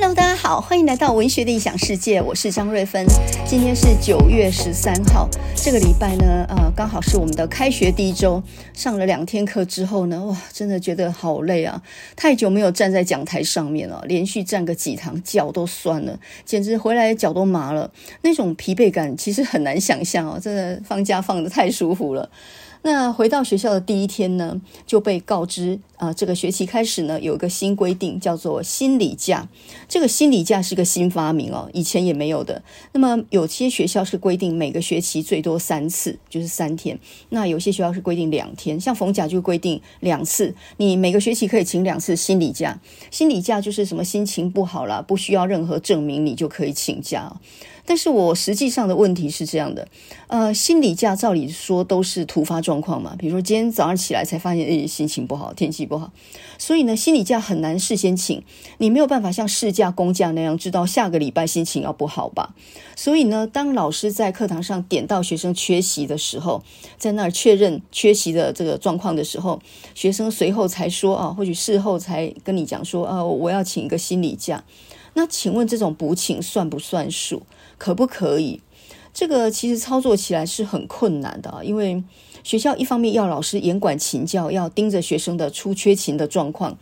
Hello，大家好，欢迎来到文学的异想世界，我是张瑞芬。今天是九月十三号，这个礼拜呢，呃，刚好是我们的开学第一周。上了两天课之后呢，哇，真的觉得好累啊！太久没有站在讲台上面了，连续站个几堂，脚都酸了，简直回来脚都麻了。那种疲惫感其实很难想象哦，真的放假放得太舒服了。那回到学校的第一天呢，就被告知啊、这个学期开始呢，有一个新规定，叫做心理假。这个心理假是个新发明哦，以前也没有的。那么有些学校是规定每个学期最多三次，就是三天。那有些学校是规定两天，像逢甲就规定两次，你每个学期可以请两次心理假。心理假就是什么心情不好啦，不需要任何证明，你就可以请假。但是我实际上的问题是这样的，呃，心理假照理说都是突发状况嘛，比如说今天早上起来才发现，哎，心情不好，天气不好，所以呢，心理假很难事先请，你没有办法像事假、公假那样知道下个礼拜心情要不好吧？所以呢，当老师在课堂上点到学生缺席的时候，在那儿确认缺席的这个状况的时候，学生随后才说啊，或许事后才跟你讲说，啊，我要请一个心理假。那请问这种补请算不算数？可不可以？这个其实操作起来是很困难的啊，因为学校一方面要老师严管勤教，要盯着学生的出缺勤的状况，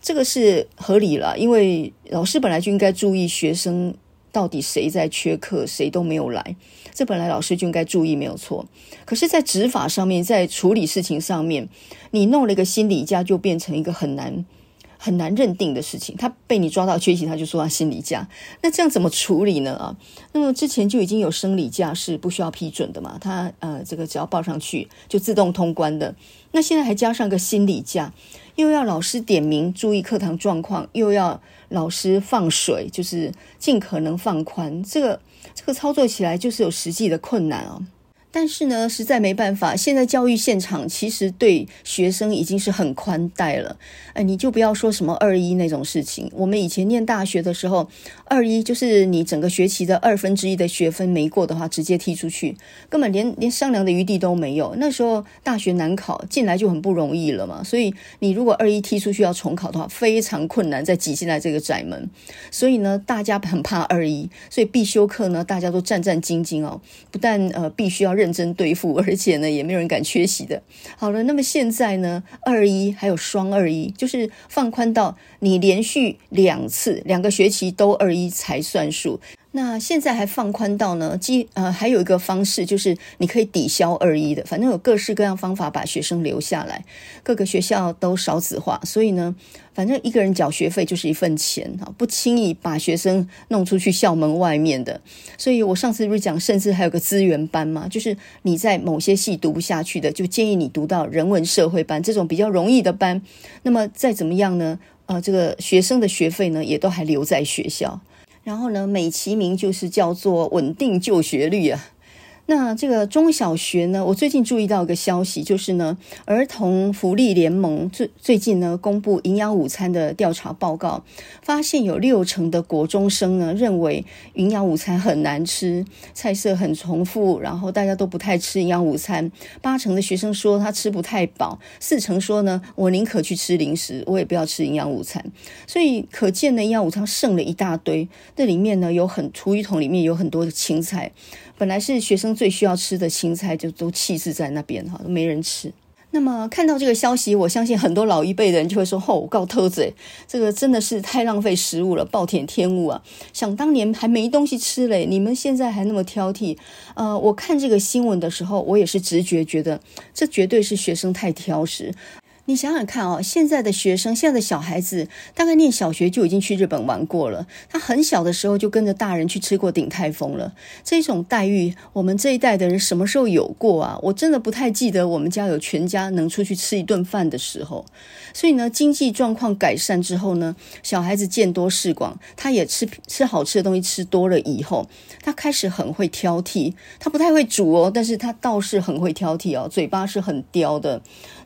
这个是合理了，因为老师本来就应该注意学生到底谁在缺课，谁都没有来，这本来老师就应该注意，没有错。可是，在执法上面，在处理事情上面，你弄了一个心理假，就变成一个很难。很难认定的事情，他被你抓到缺席，他就说他心理假，那这样怎么处理呢？啊，那么之前就已经有生理假是不需要批准的嘛，他呃这个只要报上去就自动通关的，那现在还加上个心理假，又要老师点名注意课堂状况，又要老师放水，就是尽可能放宽，这个这个操作起来就是有实际的困难啊。但是呢，实在没办法。现在教育现场其实对学生已经是很宽待了。哎，你就不要说什么二一那种事情。我们以前念大学的时候，二一就是你整个学期的二分之一的学分没过的话，直接踢出去，根本连连商量的余地都没有。那时候大学难考，进来就很不容易了嘛。所以你如果二一踢出去要重考的话，非常困难再挤进来这个窄门。所以呢，大家很怕二一，所以必修课呢，大家都战战兢兢哦。不但呃必须要。认真对付，而且呢，也没有人敢缺席的。好了，那么现在呢，二一还有双二一，就是放宽到你连续两次两个学期都二一才算数。那现在还放宽到呢，即呃还有一个方式，就是你可以抵消二一的，反正有各式各样方法把学生留下来。各个学校都少子化，所以呢，反正一个人缴学费就是一份钱啊，不轻易把学生弄出去校门外面的。所以我上次不是讲，甚至还有个资源班嘛，就是你在某些系读不下去的，就建议你读到人文社会班这种比较容易的班。那么再怎么样呢？呃，这个学生的学费呢，也都还留在学校。然后呢，美其名就是叫做稳定就学率啊。那这个中小学呢，我最近注意到一个消息，就是呢，儿童福利联盟最最近呢公布营养午餐的调查报告，发现有六成的国中生呢认为营养午餐很难吃，菜色很重复，然后大家都不太吃营养午餐。八成的学生说他吃不太饱，四成说呢，我宁可去吃零食，我也不要吃营养午餐。所以可见呢，营养午餐剩了一大堆，这里面呢有很厨余桶里面有很多的青菜。本来是学生最需要吃的青菜，就都弃置在那边哈，都没人吃。那么看到这个消息，我相信很多老一辈的人就会说：“吼，我告偷嘴，这个真的是太浪费食物了，暴殄天物啊！想当年还没东西吃嘞，你们现在还那么挑剔。”呃，我看这个新闻的时候，我也是直觉觉得，这绝对是学生太挑食。你想想看哦，现在的学生，现在的小孩子，大概念小学就已经去日本玩过了。他很小的时候就跟着大人去吃过鼎泰丰了。这种待遇，我们这一代的人什么时候有过啊？我真的不太记得我们家有全家能出去吃一顿饭的时候。所以呢，经济状况改善之后呢，小孩子见多识广，他也吃吃好吃的东西吃多了以后，他开始很会挑剔。他不太会煮哦，但是他倒是很会挑剔哦，嘴巴是很刁的。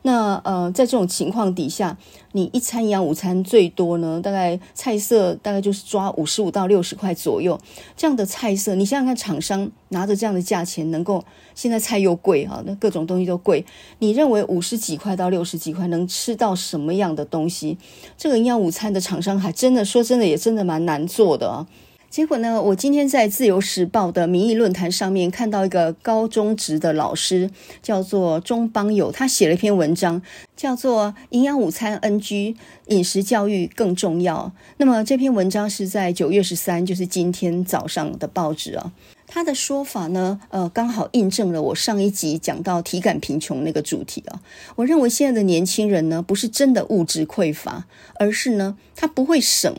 那呃，在这种情况底下，你一餐营养午餐最多呢，大概菜色大概就是抓五十五到六十块左右这样的菜色。你想想看，厂商拿着这样的价钱，能够现在菜又贵哈，那各种东西都贵。你认为五十几块到六十几块能吃到什么样的东西？这个营养午餐的厂商还真的说真的也真的蛮难做的啊。结果呢，我今天在自由时报的民意论坛上面看到一个高中职的老师，叫做钟邦友，他写了一篇文章，叫做《营养午餐 NG 饮食教育更重要》。那么这篇文章是在九月十三，就是今天早上的报纸啊。他的说法呢，呃，刚好印证了我上一集讲到体感贫穷那个主题啊。我认为现在的年轻人呢，不是真的物质匮乏，而是呢，他不会省。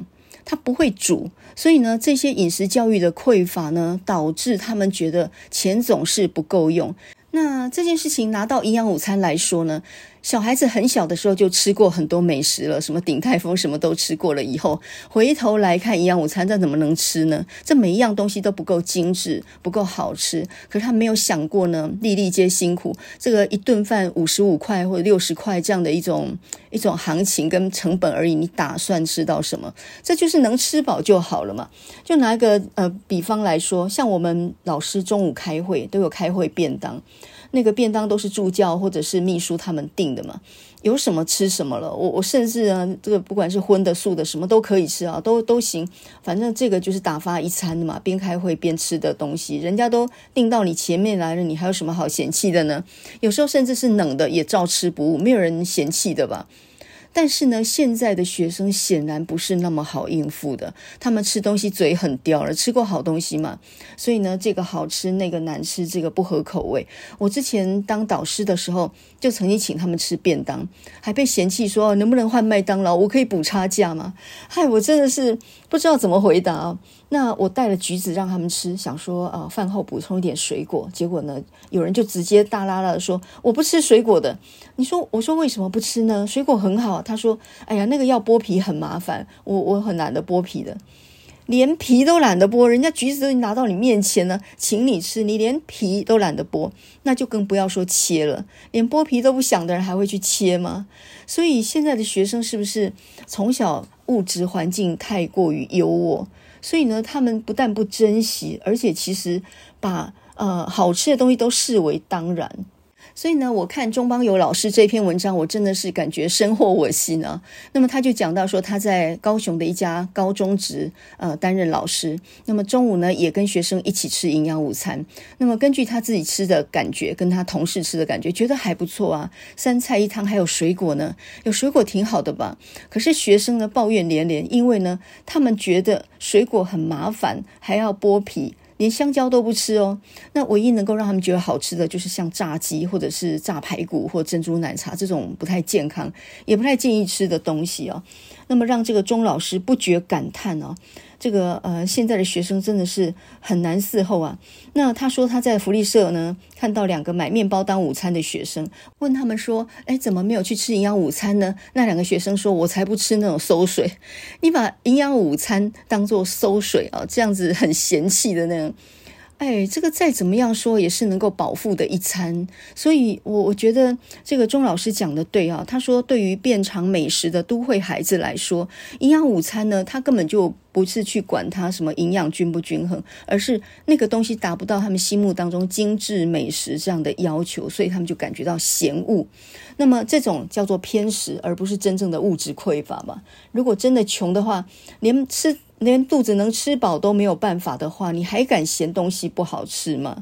他不会煮，所以呢，这些饮食教育的匮乏呢，导致他们觉得钱总是不够用。那这件事情拿到营养午餐来说呢，小孩子很小的时候就吃过很多美食了，什么鼎泰丰什么都吃过了。以后回头来看营养午餐，这怎么能吃呢？这每一样东西都不够精致，不够好吃。可是他没有想过呢，粒粒皆辛苦。这个一顿饭五十五块或者六十块这样的一种一种行情跟成本而已，你打算吃到什么？这就是能吃饱就好了嘛。就拿一个呃比方来说，像我们老师中午开会都有开会便当。那个便当都是助教或者是秘书他们订的嘛，有什么吃什么了。我我甚至啊，这个不管是荤的素的，什么都可以吃啊，都都行。反正这个就是打发一餐的嘛，边开会边吃的东西，人家都订到你前面来了，你还有什么好嫌弃的呢？有时候甚至是冷的也照吃不误，没有人嫌弃的吧。但是呢，现在的学生显然不是那么好应付的。他们吃东西嘴很刁了，吃过好东西嘛，所以呢，这个好吃，那个难吃，这个不合口味。我之前当导师的时候，就曾经请他们吃便当，还被嫌弃说能不能换麦当劳，我可以补差价吗？嗨，我真的是不知道怎么回答。那我带了橘子让他们吃，想说啊，饭后补充一点水果。结果呢，有人就直接大剌剌的说我不吃水果的。你说，我说为什么不吃呢？水果很好。他说，哎呀，那个要剥皮很麻烦，我我很懒得剥皮的，连皮都懒得剥。人家橘子都拿到你面前了，请你吃，你连皮都懒得剥，那就更不要说切了。连剥皮都不想的人还会去切吗？所以现在的学生是不是从小物质环境太过于优渥？所以呢，他们不但不珍惜，而且其实把呃好吃的东西都视为当然。所以呢，我看钟邦友老师这篇文章，我真的是感觉深获我心啊。那么他就讲到说，他在高雄的一家高中职呃担任老师，那么中午呢也跟学生一起吃营养午餐。那么根据他自己吃的感觉，跟他同事吃的感觉，觉得还不错啊。三菜一汤还有水果呢，有水果挺好的吧？可是学生呢抱怨连连，因为呢他们觉得水果很麻烦，还要剥皮。连香蕉都不吃哦，那唯一能够让他们觉得好吃的就是像炸鸡或者是炸排骨或珍珠奶茶这种不太健康，也不太建议吃的东西哦。那么让这个钟老师不觉感叹哦。这个呃，现在的学生真的是很难伺候啊。那他说他在福利社呢，看到两个买面包当午餐的学生，问他们说：“哎，怎么没有去吃营养午餐呢？”那两个学生说：“我才不吃那种馊水，你把营养午餐当做馊水啊，这样子很嫌弃的那种。”哎，这个再怎么样说也是能够饱腹的一餐，所以我我觉得这个钟老师讲的对啊。他说，对于遍尝美食的都会孩子来说，营养午餐呢，他根本就不是去管它什么营养均不均衡，而是那个东西达不到他们心目当中精致美食这样的要求，所以他们就感觉到嫌恶。那么这种叫做偏食，而不是真正的物质匮乏嘛？如果真的穷的话，连吃。连肚子能吃饱都没有办法的话，你还敢嫌东西不好吃吗？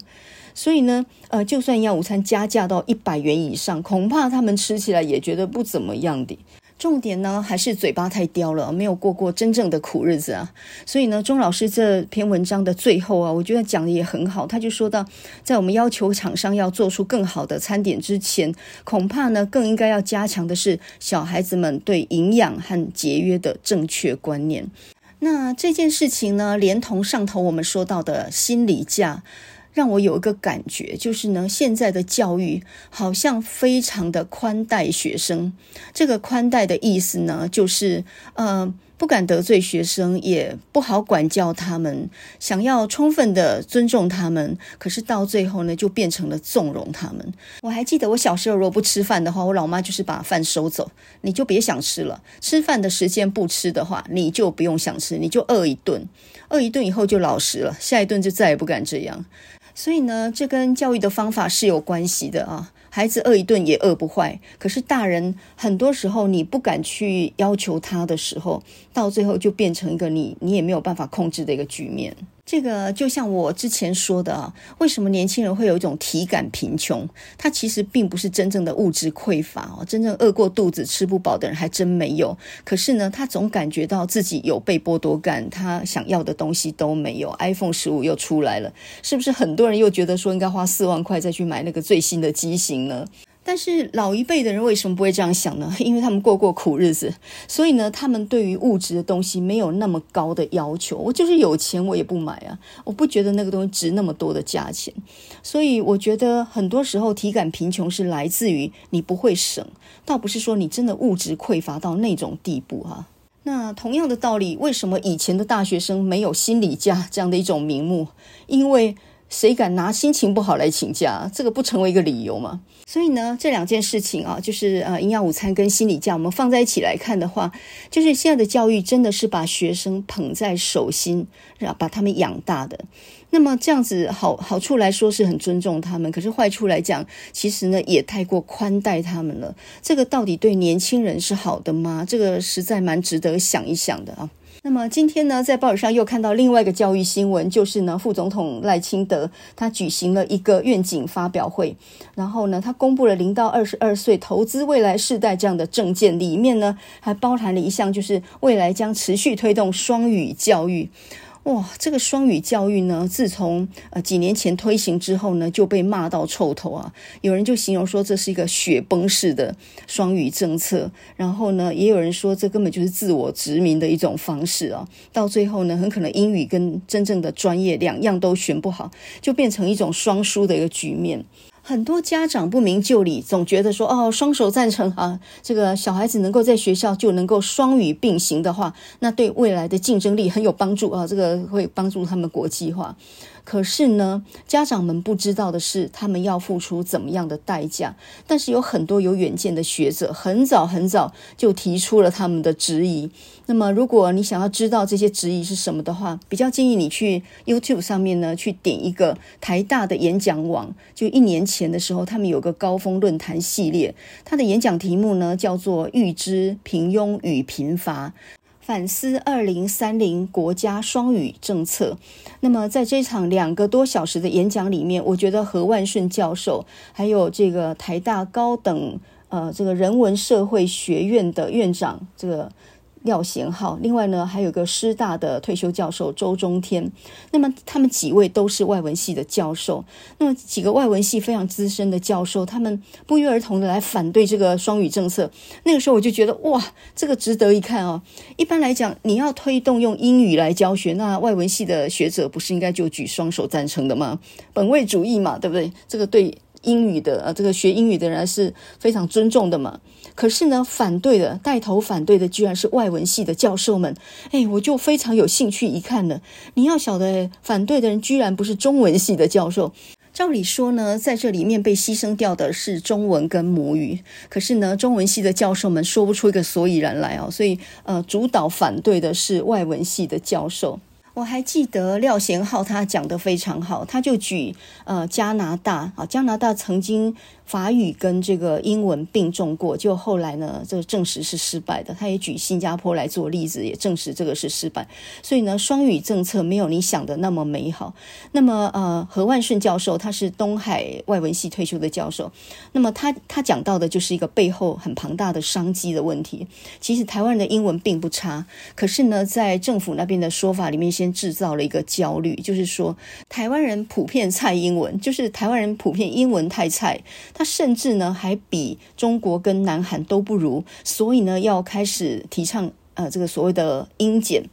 所以呢，呃，就算要午餐加价到一百元以上，恐怕他们吃起来也觉得不怎么样的。重点呢，还是嘴巴太刁了，没有过过真正的苦日子啊。所以呢，钟老师这篇文章的最后啊，我觉得讲的也很好。他就说到，在我们要求厂商要做出更好的餐点之前，恐怕呢，更应该要加强的是小孩子们对营养和节约的正确观念。那这件事情呢，连同上头我们说到的心理价，让我有一个感觉，就是呢，现在的教育好像非常的宽待学生。这个宽待的意思呢，就是呃。不敢得罪学生，也不好管教他们，想要充分的尊重他们，可是到最后呢，就变成了纵容他们。我还记得我小时候如果不吃饭的话，我老妈就是把饭收走，你就别想吃了。吃饭的时间不吃的话，你就不用想吃，你就饿一顿，饿一顿以后就老实了，下一顿就再也不敢这样。所以呢，这跟教育的方法是有关系的啊。孩子饿一顿也饿不坏，可是大人很多时候你不敢去要求他的时候，到最后就变成一个你你也没有办法控制的一个局面。这个就像我之前说的啊，为什么年轻人会有一种体感贫穷？他其实并不是真正的物质匮乏哦，真正饿过肚子吃不饱的人还真没有。可是呢，他总感觉到自己有被剥夺感，他想要的东西都没有。iPhone 十五又出来了，是不是很多人又觉得说应该花四万块再去买那个最新的机型呢？但是老一辈的人为什么不会这样想呢？因为他们过过苦日子，所以呢，他们对于物质的东西没有那么高的要求。我就是有钱，我也不买啊，我不觉得那个东西值那么多的价钱。所以我觉得很多时候体感贫穷是来自于你不会省，倒不是说你真的物质匮乏到那种地步哈。那同样的道理，为什么以前的大学生没有心理价这样的一种名目？因为谁敢拿心情不好来请假？这个不成为一个理由吗？所以呢，这两件事情啊，就是呃，营养午餐跟心理假，我们放在一起来看的话，就是现在的教育真的是把学生捧在手心，然后把他们养大的。那么这样子好好处来说是很尊重他们，可是坏处来讲，其实呢也太过宽待他们了。这个到底对年轻人是好的吗？这个实在蛮值得想一想的啊。那么今天呢，在报纸上又看到另外一个教育新闻，就是呢，副总统赖清德他举行了一个愿景发表会，然后呢，他公布了零到二十二岁投资未来世代这样的政见，里面呢还包含了一项，就是未来将持续推动双语教育。哇，这个双语教育呢，自从呃几年前推行之后呢，就被骂到臭头啊。有人就形容说这是一个雪崩式的双语政策，然后呢，也有人说这根本就是自我殖民的一种方式啊。到最后呢，很可能英语跟真正的专业两样都选不好，就变成一种双输的一个局面。很多家长不明就里，总觉得说哦，双手赞成啊，这个小孩子能够在学校就能够双语并行的话，那对未来的竞争力很有帮助啊，这个会帮助他们国际化。可是呢，家长们不知道的是，他们要付出怎么样的代价。但是有很多有远见的学者，很早很早就提出了他们的质疑。那么，如果你想要知道这些质疑是什么的话，比较建议你去 YouTube 上面呢，去点一个台大的演讲网。就一年前前的时候，他们有个高峰论坛系列，他的演讲题目呢叫做《预知平庸与贫乏》。反思二零三零国家双语政策。那么，在这场两个多小时的演讲里面，我觉得何万顺教授，还有这个台大高等呃这个人文社会学院的院长，这个。廖贤浩，另外呢，还有个师大的退休教授周中天，那么他们几位都是外文系的教授，那么几个外文系非常资深的教授，他们不约而同的来反对这个双语政策。那个时候我就觉得，哇，这个值得一看哦。一般来讲，你要推动用英语来教学，那外文系的学者不是应该就举双手赞成的吗？本位主义嘛，对不对？这个对。英语的啊，这个学英语的人是非常尊重的嘛。可是呢，反对的带头反对的居然是外文系的教授们。哎，我就非常有兴趣一看了。你要晓得，反对的人居然不是中文系的教授。照理说呢，在这里面被牺牲掉的是中文跟母语。可是呢，中文系的教授们说不出一个所以然来哦。所以呃，主导反对的是外文系的教授。我还记得廖贤浩他讲得非常好，他就举呃加拿大啊，加拿大曾经。法语跟这个英文并重过，就后来呢，这个证实是失败的。他也举新加坡来做例子，也证实这个是失败。所以呢，双语政策没有你想的那么美好。那么，呃，何万顺教授他是东海外文系退休的教授，那么他他讲到的就是一个背后很庞大的商机的问题。其实台湾人的英文并不差，可是呢，在政府那边的说法里面，先制造了一个焦虑，就是说台湾人普遍菜英文，就是台湾人普遍英文太菜。他甚至呢，还比中国跟南韩都不如，所以呢，要开始提倡呃，这个所谓的英检，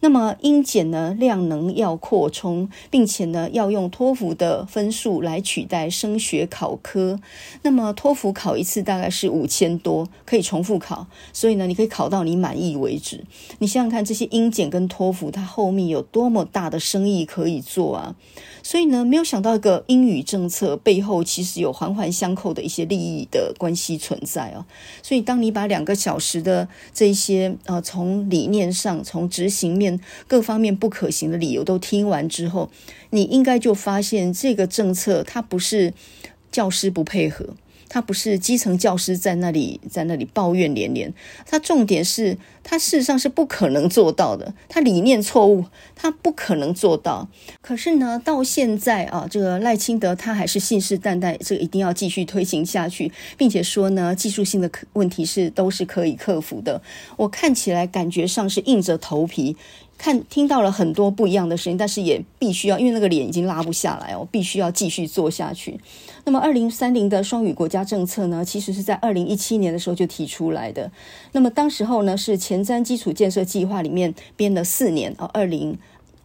那么英检呢，量能要扩充，并且呢，要用托福的分数来取代升学考科。那么托福考一次大概是五千多，可以重复考，所以呢，你可以考到你满意为止。你想想看，这些英检跟托福，它后面有多么大的生意可以做啊！所以呢，没有想到一个英语政策背后其实有环环相扣的一些利益的关系存在哦。所以，当你把两个小时的这些呃，从理念上、从执行面各方面不可行的理由都听完之后，你应该就发现这个政策它不是教师不配合。他不是基层教师在那里在那里抱怨连连，他重点是他事实上是不可能做到的，他理念错误，他不可能做到。可是呢，到现在啊，这个赖清德他还是信誓旦旦，这个一定要继续推行下去，并且说呢，技术性的问题是都是可以克服的。我看起来感觉上是硬着头皮。看，听到了很多不一样的声音，但是也必须要，因为那个脸已经拉不下来哦，必须要继续做下去。那么，二零三零的双语国家政策呢，其实是在二零一七年的时候就提出来的。那么，当时候呢，是前瞻基础建设计划里面编了四年啊，二零。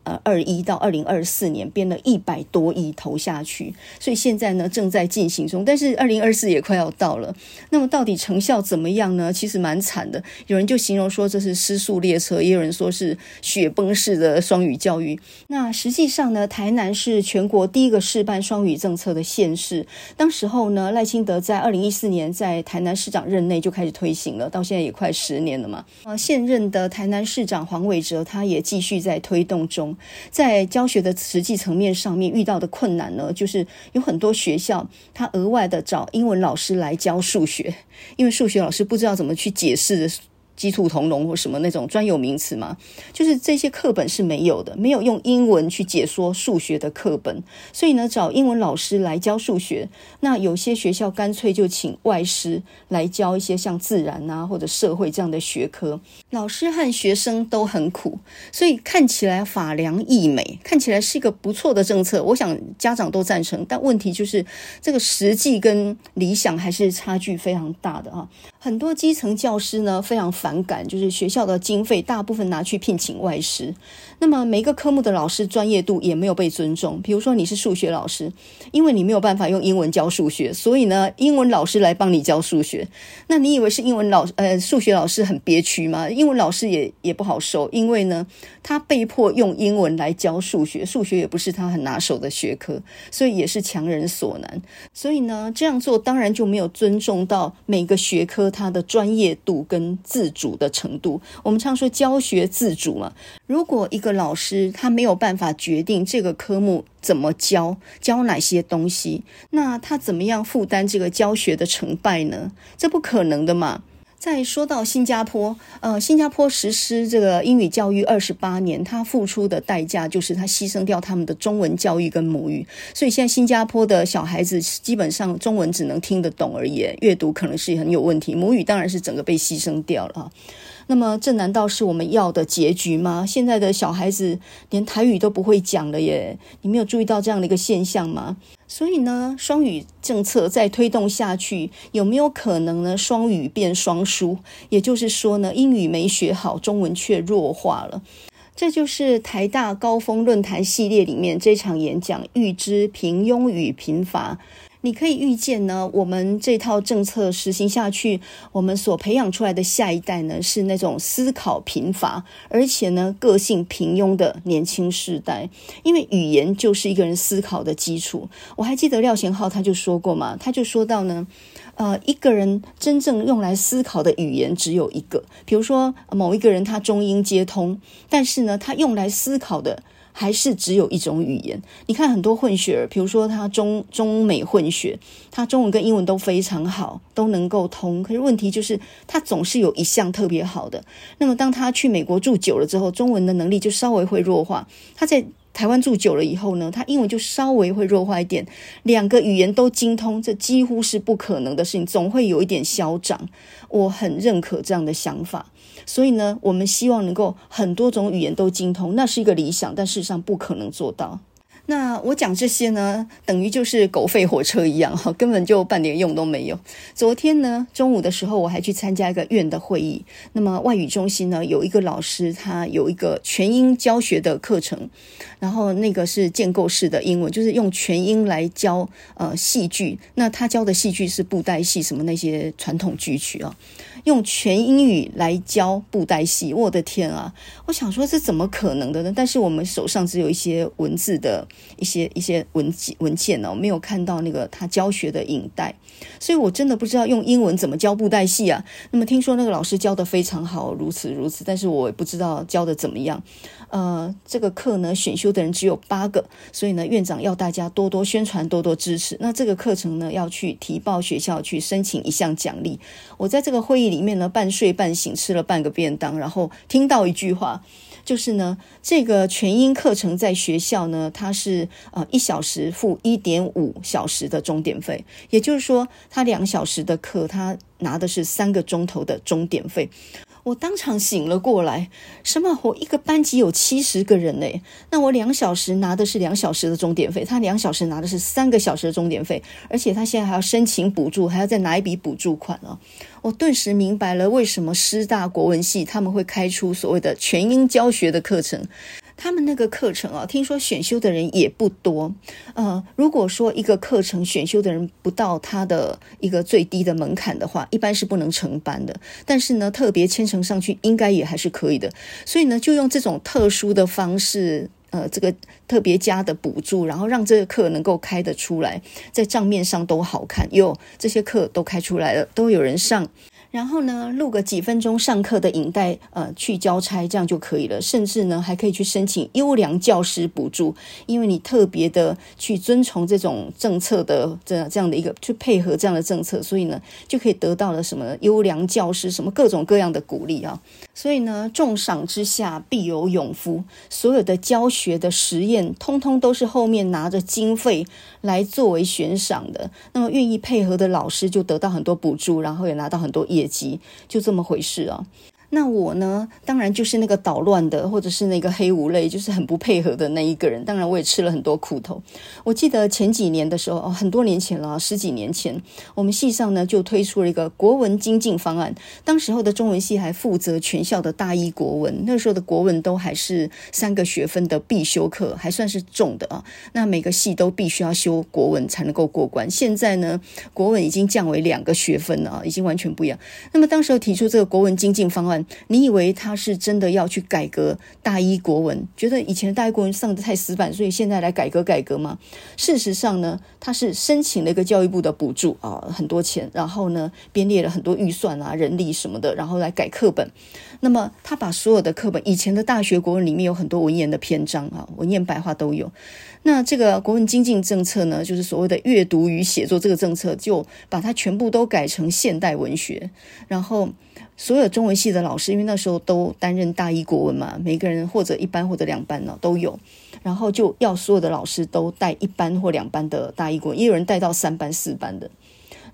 呃，二一到二零二四年编了一百多亿投下去，所以现在呢正在进行中。但是二零二四也快要到了，那么到底成效怎么样呢？其实蛮惨的，有人就形容说这是失速列车，也有人说是雪崩式的双语教育。那实际上呢，台南是全国第一个试办双语政策的县市。当时候呢，赖清德在二零一四年在台南市长任内就开始推行了，到现在也快十年了嘛。呃，现任的台南市长黄伟哲他也继续在推动中。在教学的实际层面上面遇到的困难呢，就是有很多学校他额外的找英文老师来教数学，因为数学老师不知道怎么去解释。鸡兔同笼或什么那种专有名词嘛，就是这些课本是没有的，没有用英文去解说数学的课本，所以呢，找英文老师来教数学。那有些学校干脆就请外师来教一些像自然啊或者社会这样的学科，老师和学生都很苦，所以看起来法良义美，看起来是一个不错的政策，我想家长都赞成。但问题就是这个实际跟理想还是差距非常大的啊，很多基层教师呢非常。反感，就是学校的经费大部分拿去聘请外师，那么每个科目的老师专业度也没有被尊重。比如说你是数学老师，因为你没有办法用英文教数学，所以呢，英文老师来帮你教数学。那你以为是英文老呃数学老师很憋屈吗？英文老师也也不好受，因为呢，他被迫用英文来教数学，数学也不是他很拿手的学科，所以也是强人所难。所以呢，这样做当然就没有尊重到每个学科它的专业度跟自主的程度，我们常说教学自主嘛。如果一个个老师他没有办法决定这个科目怎么教，教哪些东西，那他怎么样负担这个教学的成败呢？这不可能的嘛。再说到新加坡，呃，新加坡实施这个英语教育二十八年，他付出的代价就是他牺牲掉他们的中文教育跟母语，所以现在新加坡的小孩子基本上中文只能听得懂而已，阅读可能是很有问题，母语当然是整个被牺牲掉了。那么这难道是我们要的结局吗？现在的小孩子连台语都不会讲了耶，你没有注意到这样的一个现象吗？所以呢，双语政策再推动下去，有没有可能呢？双语变双输，也就是说呢，英语没学好，中文却弱化了。这就是台大高峰论坛系列里面这场演讲，预知平庸与贫乏。你可以预见呢，我们这套政策实行下去，我们所培养出来的下一代呢，是那种思考贫乏，而且呢，个性平庸的年轻世代。因为语言就是一个人思考的基础。我还记得廖贤浩他就说过嘛，他就说到呢，呃，一个人真正用来思考的语言只有一个，比如说某一个人他中英皆通，但是呢，他用来思考的。还是只有一种语言。你看很多混血儿，比如说他中中美混血，他中文跟英文都非常好，都能够通。可是问题就是他总是有一项特别好的。那么当他去美国住久了之后，中文的能力就稍微会弱化。他在台湾住久了以后呢，他英文就稍微会弱化一点。两个语言都精通，这几乎是不可能的事情，总会有一点消长。我很认可这样的想法。所以呢，我们希望能够很多种语言都精通，那是一个理想，但事实上不可能做到。那我讲这些呢，等于就是狗吠火车一样哈，根本就半点用都没有。昨天呢，中午的时候我还去参加一个院的会议。那么外语中心呢，有一个老师，他有一个全英教学的课程，然后那个是建构式的英文，就是用全英来教呃戏剧。那他教的戏剧是布袋戏，什么那些传统剧曲啊。用全英语来教布袋戏，我的天啊！我想说这怎么可能的呢？但是我们手上只有一些文字的一些一些文文件呢，没有看到那个他教学的影带，所以我真的不知道用英文怎么教布袋戏啊。那么听说那个老师教的非常好，如此如此，但是我也不知道教的怎么样。呃，这个课呢，选修的人只有八个，所以呢，院长要大家多多宣传，多多支持。那这个课程呢，要去提报学校去申请一项奖励。我在这个会议里。面呢，半睡半醒，吃了半个便当，然后听到一句话，就是呢，这个全英课程在学校呢，它是呃一小时付一点五小时的钟点费，也就是说，他两小时的课，他拿的是三个钟头的钟点费。我当场醒了过来，什么？我一个班级有七十个人呢，那我两小时拿的是两小时的钟点费，他两小时拿的是三个小时的钟点费，而且他现在还要申请补助，还要再拿一笔补助款啊！我顿时明白了为什么师大国文系他们会开出所谓的全英教学的课程。他们那个课程啊，听说选修的人也不多。呃，如果说一个课程选修的人不到他的一个最低的门槛的话，一般是不能成班的。但是呢，特别签呈上去，应该也还是可以的。所以呢，就用这种特殊的方式，呃，这个特别加的补助，然后让这个课能够开得出来，在账面上都好看。哟，这些课都开出来了，都有人上。然后呢，录个几分钟上课的影带，呃，去交差，这样就可以了。甚至呢，还可以去申请优良教师补助，因为你特别的去遵从这种政策的这这样的一个去配合这样的政策，所以呢，就可以得到了什么优良教师，什么各种各样的鼓励啊。所以呢，重赏之下必有勇夫，所有的教学的实验，通通都是后面拿着经费来作为悬赏的。那么愿意配合的老师就得到很多补助，然后也拿到很多业。级就这么回事啊。那我呢，当然就是那个捣乱的，或者是那个黑五类，就是很不配合的那一个人。当然，我也吃了很多苦头。我记得前几年的时候，哦，很多年前了，十几年前，我们系上呢就推出了一个国文精进方案。当时候的中文系还负责全校的大一国文，那时候的国文都还是三个学分的必修课，还算是重的啊。那每个系都必须要修国文才能够过关。现在呢，国文已经降为两个学分了啊，已经完全不一样。那么当时候提出这个国文精进方案。你以为他是真的要去改革大一国文？觉得以前的大一国文上得太死板，所以现在来改革改革吗？事实上呢，他是申请了一个教育部的补助啊，很多钱，然后呢编列了很多预算啊、人力什么的，然后来改课本。那么他把所有的课本，以前的大学国文里面有很多文言的篇章啊，文言白话都有。那这个国文精进政策呢，就是所谓的阅读与写作这个政策，就把它全部都改成现代文学，然后。所有中文系的老师，因为那时候都担任大一国文嘛，每个人或者一班或者两班呢都有，然后就要所有的老师都带一班或两班的大一国文，也有人带到三班四班的，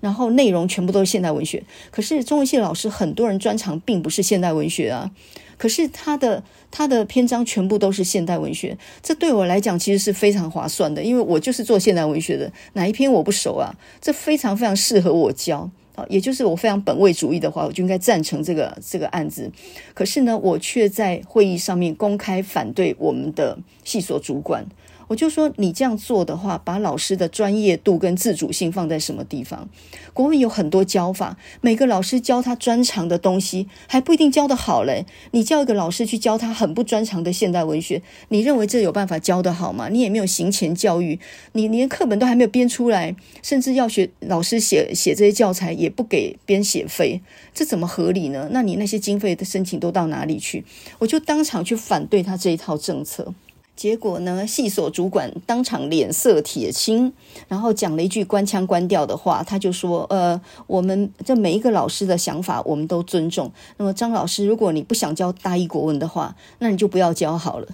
然后内容全部都是现代文学。可是中文系老师很多人专长并不是现代文学啊，可是他的他的篇章全部都是现代文学，这对我来讲其实是非常划算的，因为我就是做现代文学的，哪一篇我不熟啊？这非常非常适合我教。也就是我非常本位主义的话，我就应该赞成这个这个案子。可是呢，我却在会议上面公开反对我们的系所主管。我就说，你这样做的话，把老师的专业度跟自主性放在什么地方？国文有很多教法，每个老师教他专长的东西，还不一定教得好嘞。你叫一个老师去教他很不专长的现代文学，你认为这有办法教得好吗？你也没有行前教育，你连课本都还没有编出来，甚至要学老师写写这些教材，也不给编写费，这怎么合理呢？那你那些经费的申请都到哪里去？我就当场去反对他这一套政策。结果呢，系所主管当场脸色铁青，然后讲了一句官腔官调的话，他就说：“呃，我们这每一个老师的想法，我们都尊重。那么张老师，如果你不想教大一国文的话，那你就不要教好了。”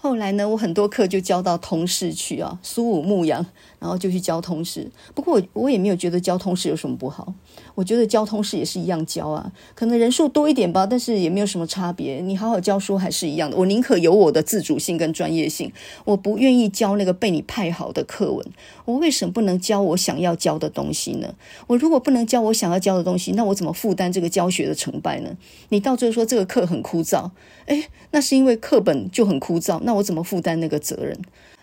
后来呢，我很多课就教到同事去啊，苏武牧羊，然后就去教通识。不过我我也没有觉得教通识有什么不好，我觉得教通识也是一样教啊，可能人数多一点吧，但是也没有什么差别。你好好教书还是一样的。我宁可有我的自主性跟专业性，我不愿意教那个被你派好的课文。我为什么不能教我想要教的东西呢？我如果不能教我想要教的东西，那我怎么负担这个教学的成败呢？你到最后说这个课很枯燥，诶，那是因为课本就很枯燥。那我怎么负担那个责任？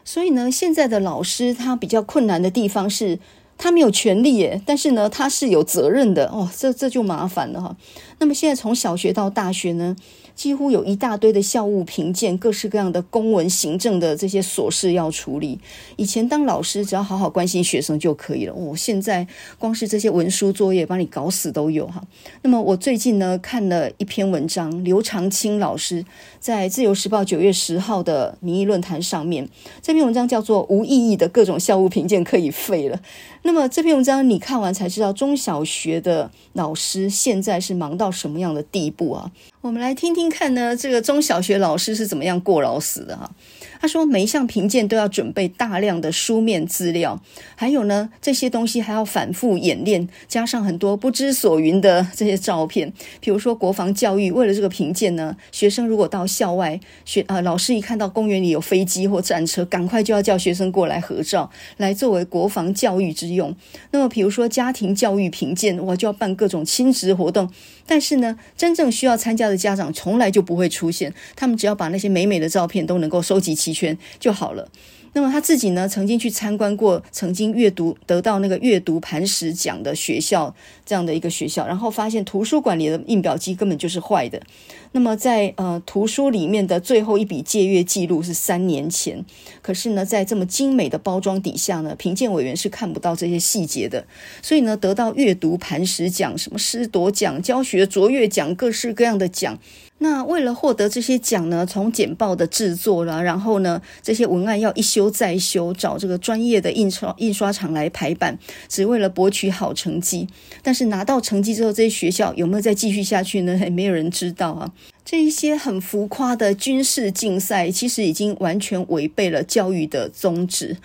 所以呢，现在的老师他比较困难的地方是，他没有权利耶，但是呢，他是有责任的哦，这这就麻烦了哈。那么现在从小学到大学呢，几乎有一大堆的校务评鉴，各式各样的公文行政的这些琐事要处理。以前当老师只要好好关心学生就可以了，哦，现在光是这些文书作业把你搞死都有哈。那么我最近呢看了一篇文章，刘长青老师在《自由时报》九月十号的民意论坛上面，这篇文章叫做《无意义的各种校务评鉴可以废了》。那么这篇文章你看完才知道，中小学的老师现在是忙到什么样的地步啊？我们来听听看呢，这个中小学老师是怎么样过劳死的哈？他说，每一项评鉴都要准备大量的书面资料，还有呢，这些东西还要反复演练，加上很多不知所云的这些照片。比如说国防教育，为了这个评鉴呢，学生如果到校外学啊、老师一看到公园里有飞机或战车，赶快就要叫学生过来合照，来作为国防教育之用。那么，比如说家庭教育评鉴，我就要办各种亲子活动。但是呢，真正需要参加的家长从来就不会出现，他们只要把那些美美的照片都能够收集齐全就好了。那么他自己呢，曾经去参观过，曾经阅读得到那个阅读磐石奖的学校这样的一个学校，然后发现图书馆里的印表机根本就是坏的。那么在呃图书里面的最后一笔借阅记录是三年前，可是呢，在这么精美的包装底下呢，评鉴委员是看不到这些细节的。所以呢，得到阅读磐石奖、什么师铎奖、教学卓越奖，各式各样的奖。那为了获得这些奖呢，从简报的制作了，然后呢，这些文案要一修再修，找这个专业的印刷印刷厂来排版，只为了博取好成绩。但是拿到成绩之后，这些学校有没有再继续下去呢？还没有人知道啊。这一些很浮夸的军事竞赛，其实已经完全违背了教育的宗旨。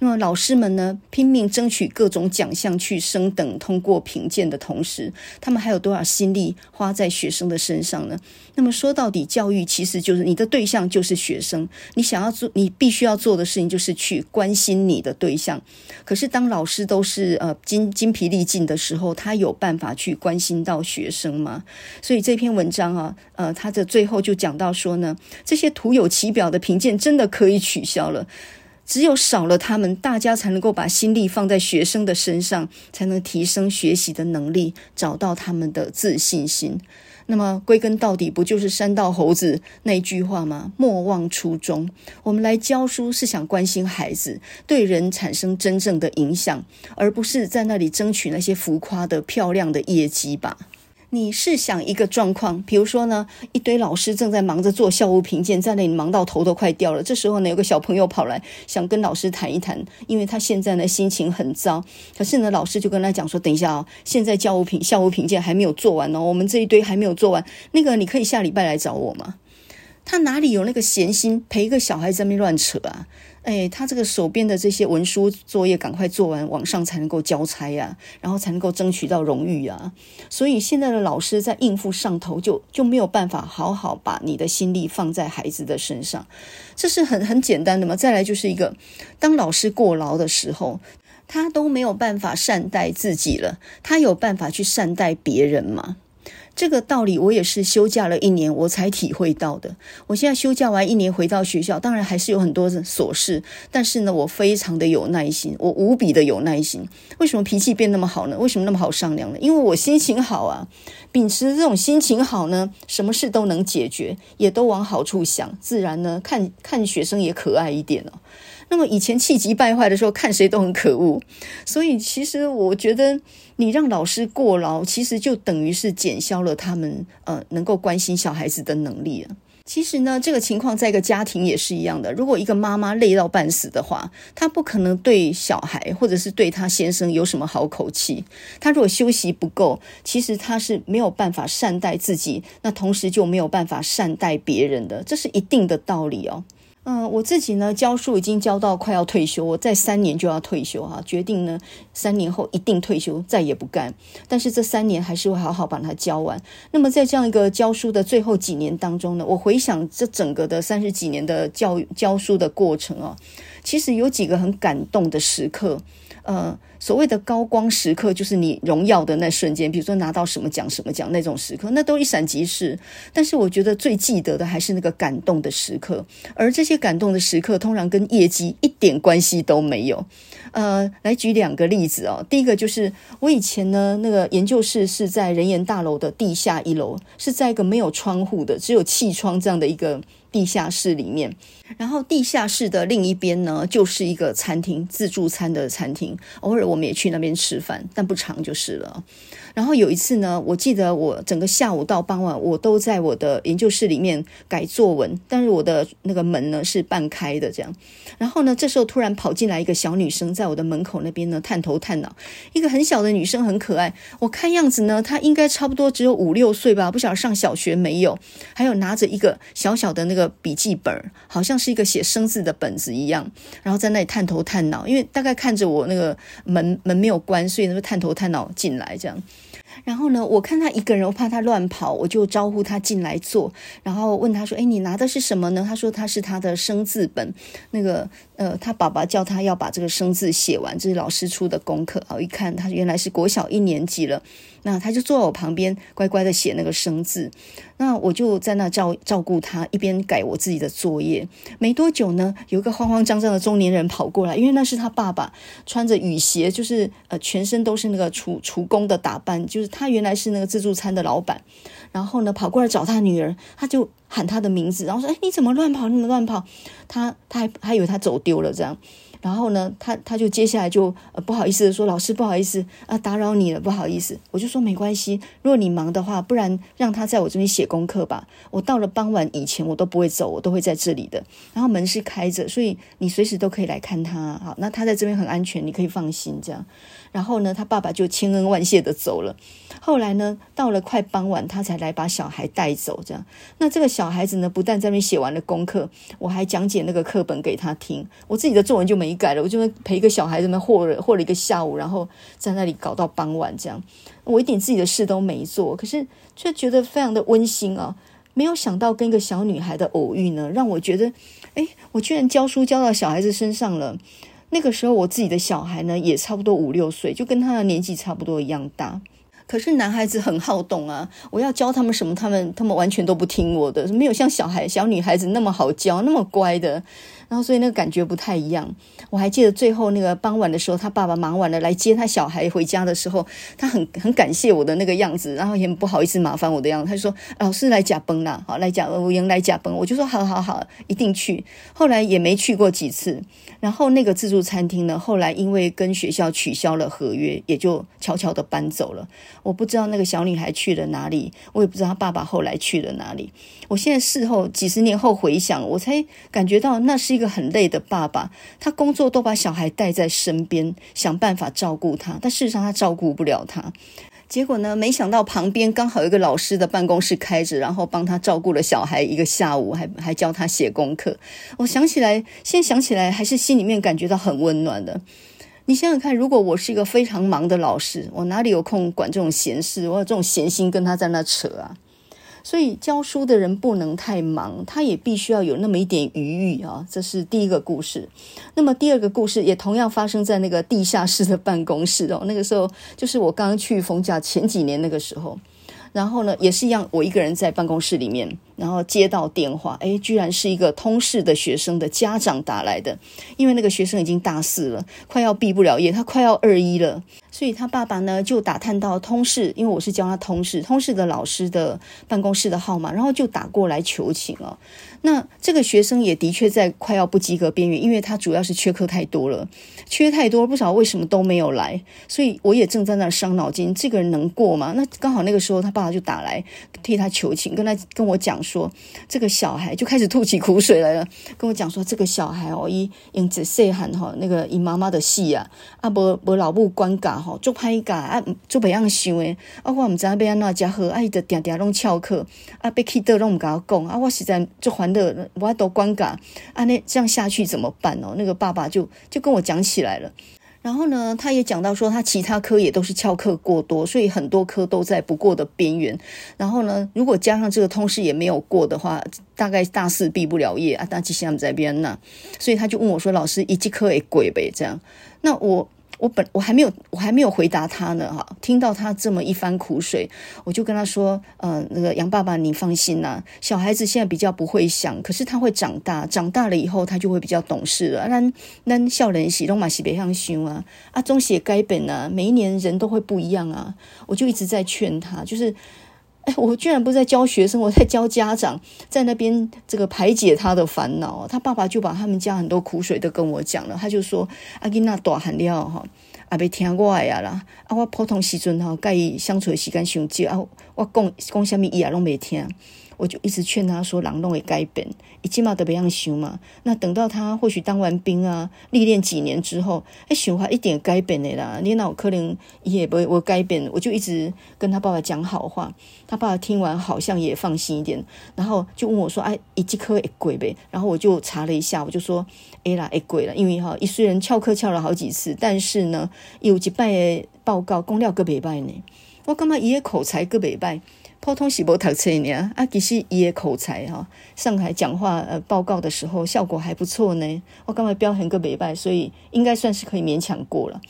那么老师们呢，拼命争取各种奖项去升等通过评鉴的同时，他们还有多少心力花在学生的身上呢？那么说到底，教育其实就是你的对象就是学生，你想要做，你必须要做的事情就是去关心你的对象。可是当老师都是呃精精疲力尽的时候，他有办法去关心到学生吗？所以这篇文章啊，呃，他。这最后就讲到说呢，这些徒有其表的评鉴真的可以取消了，只有少了他们，大家才能够把心力放在学生的身上，才能提升学习的能力，找到他们的自信心。那么归根到底，不就是山道猴子那句话吗？莫忘初衷。我们来教书是想关心孩子，对人产生真正的影响，而不是在那里争取那些浮夸的漂亮的业绩吧。你试想一个状况，比如说呢，一堆老师正在忙着做校务评鉴，在那里忙到头都快掉了。这时候呢，有个小朋友跑来想跟老师谈一谈，因为他现在呢心情很糟。可是呢，老师就跟他讲说：“等一下哦，现在教务评校务评鉴还没有做完哦，我们这一堆还没有做完。那个你可以下礼拜来找我吗？”他哪里有那个闲心陪一个小孩在那边乱扯啊？哎，他这个手边的这些文书作业赶快做完，往上才能够交差呀，然后才能够争取到荣誉啊。所以现在的老师在应付上头就，就就没有办法好好把你的心力放在孩子的身上，这是很很简单的嘛。再来就是一个，当老师过劳的时候，他都没有办法善待自己了，他有办法去善待别人吗？这个道理我也是休假了一年我才体会到的。我现在休假完一年回到学校，当然还是有很多琐事，但是呢，我非常的有耐心，我无比的有耐心。为什么脾气变那么好呢？为什么那么好商量呢？因为我心情好啊，秉持这种心情好呢，什么事都能解决，也都往好处想，自然呢，看看学生也可爱一点哦。那么以前气急败坏的时候，看谁都很可恶。所以其实我觉得，你让老师过劳，其实就等于是减消了他们呃能够关心小孩子的能力啊。其实呢，这个情况在一个家庭也是一样的。如果一个妈妈累到半死的话，她不可能对小孩或者是对她先生有什么好口气。她如果休息不够，其实她是没有办法善待自己，那同时就没有办法善待别人的，这是一定的道理哦。嗯、我自己呢教书已经教到快要退休，我在三年就要退休哈，决定呢三年后一定退休，再也不干。但是这三年还是会好好把它教完。那么在这样一个教书的最后几年当中呢，我回想这整个的三十几年的教教书的过程啊，其实有几个很感动的时刻。呃，所谓的高光时刻，就是你荣耀的那瞬间，比如说拿到什么奖、什么奖那种时刻，那都一闪即逝。但是我觉得最记得的还是那个感动的时刻，而这些感动的时刻通常跟业绩一点关系都没有。呃，来举两个例子哦。第一个就是我以前呢，那个研究室是在人研大楼的地下一楼，是在一个没有窗户的、只有气窗这样的一个。地下室里面，然后地下室的另一边呢，就是一个餐厅，自助餐的餐厅。偶尔我们也去那边吃饭，但不常就是了。然后有一次呢，我记得我整个下午到傍晚，我都在我的研究室里面改作文，但是我的那个门呢是半开的，这样。然后呢，这时候突然跑进来一个小女生，在我的门口那边呢探头探脑，一个很小的女生，很可爱。我看样子呢，她应该差不多只有五六岁吧，不晓得上小学没有。还有拿着一个小小的那个笔记本，好像是一个写生字的本子一样，然后在那里探头探脑，因为大概看着我那个门门没有关，所以那个探头探脑进来这样。然后呢，我看他一个人，我怕他乱跑，我就招呼他进来坐，然后问他说：“哎，你拿的是什么呢？”他说：“他是他的生字本，那个呃，他爸爸叫他要把这个生字写完，这是老师出的功课。”好，一看他原来是国小一年级了。那他就坐在我旁边，乖乖的写那个生字。那我就在那照照顾他，一边改我自己的作业。没多久呢，有一个慌慌张张的中年人跑过来，因为那是他爸爸，穿着雨鞋，就是呃全身都是那个厨厨工的打扮，就是他原来是那个自助餐的老板。然后呢，跑过来找他女儿，他就喊他的名字，然后说：“哎，你怎么乱跑？你怎么乱跑？”他他还还以为他走丢了这样。然后呢，他他就接下来就不好意思的说，老师不好意思啊，打扰你了，不好意思。我就说没关系，如果你忙的话，不然让他在我这边写功课吧。我到了傍晚以前我都不会走，我都会在这里的。然后门是开着，所以你随时都可以来看他。好，那他在这边很安全，你可以放心这样。然后呢，他爸爸就千恩万谢的走了。后来呢，到了快傍晚，他才来把小孩带走。这样，那这个小孩子呢，不但在那边写完了功课，我还讲解那个课本给他听。我自己的作文就没改了，我就陪一个小孩子们和了和了一个下午，然后在那里搞到傍晚。这样，我一点自己的事都没做，可是却觉得非常的温馨啊！没有想到跟一个小女孩的偶遇呢，让我觉得，哎，我居然教书教到小孩子身上了。那个时候，我自己的小孩呢，也差不多五六岁，就跟他的年纪差不多一样大。可是男孩子很好动啊，我要教他们什么，他们他们完全都不听我的，没有像小孩小女孩子那么好教，那么乖的。然后所以那个感觉不太一样。我还记得最后那个傍晚的时候，他爸爸忙完了来接他小孩回家的时候，他很很感谢我的那个样子，然后也不好意思麻烦我的样子，他就说：“老师来甲崩了，好来甲我赢来甲崩。”我就说：“好好好，一定去。”后来也没去过几次。然后那个自助餐厅呢，后来因为跟学校取消了合约，也就悄悄的搬走了。我不知道那个小女孩去了哪里，我也不知道她爸爸后来去了哪里。我现在事后几十年后回想，我才感觉到那是一一个很累的爸爸，他工作都把小孩带在身边，想办法照顾他，但事实上他照顾不了他。结果呢，没想到旁边刚好有一个老师的办公室开着，然后帮他照顾了小孩一个下午，还还教他写功课。我想起来，现在想起来，还是心里面感觉到很温暖的。你想想看，如果我是一个非常忙的老师，我哪里有空管这种闲事？我有这种闲心跟他在那扯啊？所以教书的人不能太忙，他也必须要有那么一点余裕啊。这是第一个故事。那么第二个故事也同样发生在那个地下室的办公室哦。那个时候就是我刚刚去冯家前几年那个时候，然后呢也是一样，我一个人在办公室里面，然后接到电话，诶，居然是一个通识的学生的家长打来的，因为那个学生已经大四了，快要毕不了业，他快要二一了。所以他爸爸呢就打探到通识，因为我是教他通识，通识的老师的办公室的号码，然后就打过来求情哦。那这个学生也的确在快要不及格边缘，因为他主要是缺课太多了，缺太多，不晓得为什么都没有来。所以我也正在那伤脑筋，这个人能过吗？那刚好那个时候他爸爸就打来替他求情，跟他跟我讲说，这个小孩就开始吐起苦水来了，跟我讲说，这个小孩哦，伊因只细汉吼，那个因妈妈的戏啊，啊无无老母管教吼，做歹教啊，做别样想诶，啊我唔知要安怎才好，啊伊就定定拢翘课，啊要去倒拢唔甲我讲，啊我实在做烦的，我都管教，啊那这样下去怎么办哦？那个爸爸就就跟我讲起来了。然后呢，他也讲到说，他其他科也都是翘课过多，所以很多科都在不过的边缘。然后呢，如果加上这个通识也没有过的话，大概大四毕不了业啊。大吉祥在边那，所以他就问我说：“老师，一节课也贵呗？”这样，那我。我本我还没有我还没有回答他呢哈，听到他这么一番苦水，我就跟他说，呃，那个杨爸爸你放心呐，小孩子现在比较不会想，可是他会长大，长大了以后他就会比较懂事了。那那笑人喜东马喜别样想啊，啊，总是会改变啊，每一年人都会不一样啊，我就一直在劝他，就是。哎，我居然不在教学生，我在教家长，在那边这个排解他的烦恼。他爸爸就把他们家很多苦水都跟我讲了，他就说：“阿囡仔大汉了哈，阿别听我呀啦，啊我普通时阵哈，跟伊相处的时间伤少，啊我讲讲什么伊也拢没听。”我就一直劝他说：“人拢会改变，一起码得别样想嘛。那等到他或许当完兵啊，历练几年之后，哎，想法一点改变的啦。你那有可能也不会我改变。我就一直跟他爸爸讲好话，他爸爸听完好像也放心一点，然后就问我说：‘哎，一节课会贵呗？’然后我就查了一下，我就说：‘哎啦，会贵了。’因为哈，一虽然翘课翘了好几次，但是呢，有几拜的报告公料个别拜呢。我干嘛一夜口才个别拜？”普通是无读册呢，啊，其实伊的口才哈，上海讲话呃报告的时候效果还不错呢。我刚才标很个未歹，所以应该算是可以勉强过了。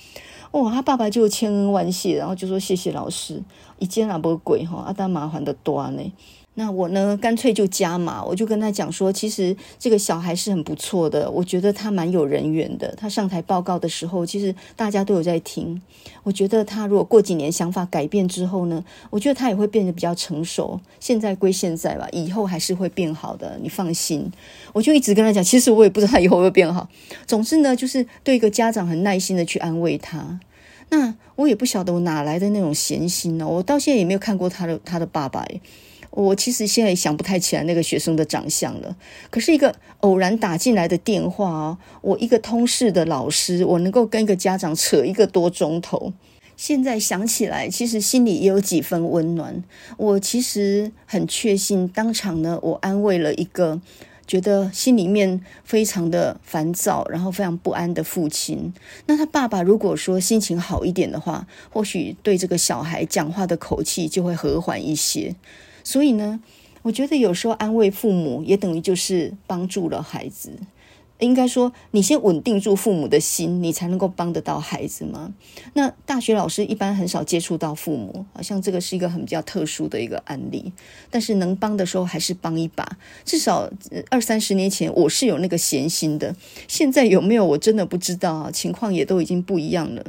哦，他爸爸就千恩万谢，然后就说谢谢老师，一件也无贵哈，啊，但麻烦的多呢。那我呢，干脆就加码，我就跟他讲说，其实这个小孩是很不错的，我觉得他蛮有人缘的。他上台报告的时候，其实大家都有在听。我觉得他如果过几年想法改变之后呢，我觉得他也会变得比较成熟。现在归现在吧，以后还是会变好的，你放心。我就一直跟他讲，其实我也不知道他以后会会变好。总之呢，就是对一个家长很耐心的去安慰他。那我也不晓得我哪来的那种闲心呢？我到现在也没有看过他的他的爸爸诶。我其实现在也想不太起来那个学生的长相了。可是一个偶然打进来的电话哦，我一个通事的老师，我能够跟一个家长扯一个多钟头。现在想起来，其实心里也有几分温暖。我其实很确信，当场呢，我安慰了一个觉得心里面非常的烦躁，然后非常不安的父亲。那他爸爸如果说心情好一点的话，或许对这个小孩讲话的口气就会和缓一些。所以呢，我觉得有时候安慰父母也等于就是帮助了孩子。应该说，你先稳定住父母的心，你才能够帮得到孩子吗？那大学老师一般很少接触到父母，好像这个是一个很比较特殊的一个案例。但是能帮的时候还是帮一把。至少二三十年前我是有那个闲心的，现在有没有我真的不知道啊，情况也都已经不一样了。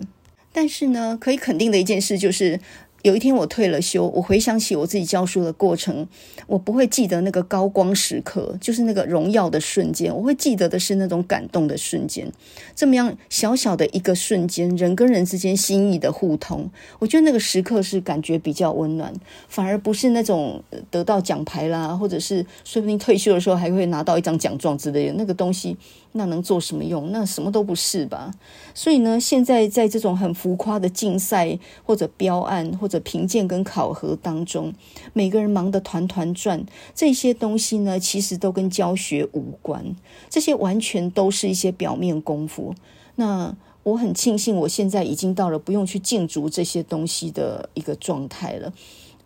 但是呢，可以肯定的一件事就是。有一天我退了休，我回想起我自己教书的过程，我不会记得那个高光时刻，就是那个荣耀的瞬间，我会记得的是那种感动的瞬间。这么样小小的一个瞬间，人跟人之间心意的互通，我觉得那个时刻是感觉比较温暖，反而不是那种得到奖牌啦，或者是说不定退休的时候还会拿到一张奖状之类的那个东西。那能做什么用？那什么都不是吧。所以呢，现在在这种很浮夸的竞赛或者标案或者评鉴跟考核当中，每个人忙得团团转，这些东西呢，其实都跟教学无关。这些完全都是一些表面功夫。那我很庆幸，我现在已经到了不用去竞逐这些东西的一个状态了。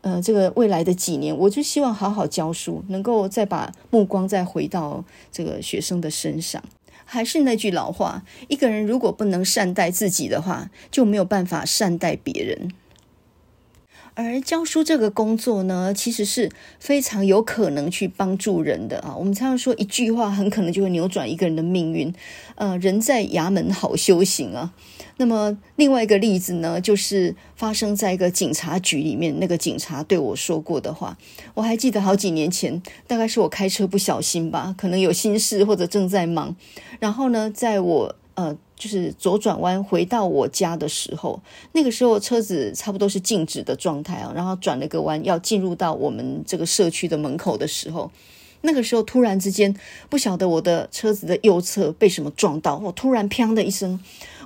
呃，这个未来的几年，我就希望好好教书，能够再把目光再回到这个学生的身上。还是那句老话，一个人如果不能善待自己的话，就没有办法善待别人。而教书这个工作呢，其实是非常有可能去帮助人的啊。我们常常说一句话，很可能就会扭转一个人的命运。呃，人在衙门好修行啊。那么另外一个例子呢，就是发生在一个警察局里面，那个警察对我说过的话，我还记得好几年前，大概是我开车不小心吧，可能有心事或者正在忙，然后呢，在我呃就是左转弯回到我家的时候，那个时候车子差不多是静止的状态啊，然后转了个弯要进入到我们这个社区的门口的时候，那个时候突然之间不晓得我的车子的右侧被什么撞到，我突然砰的一声，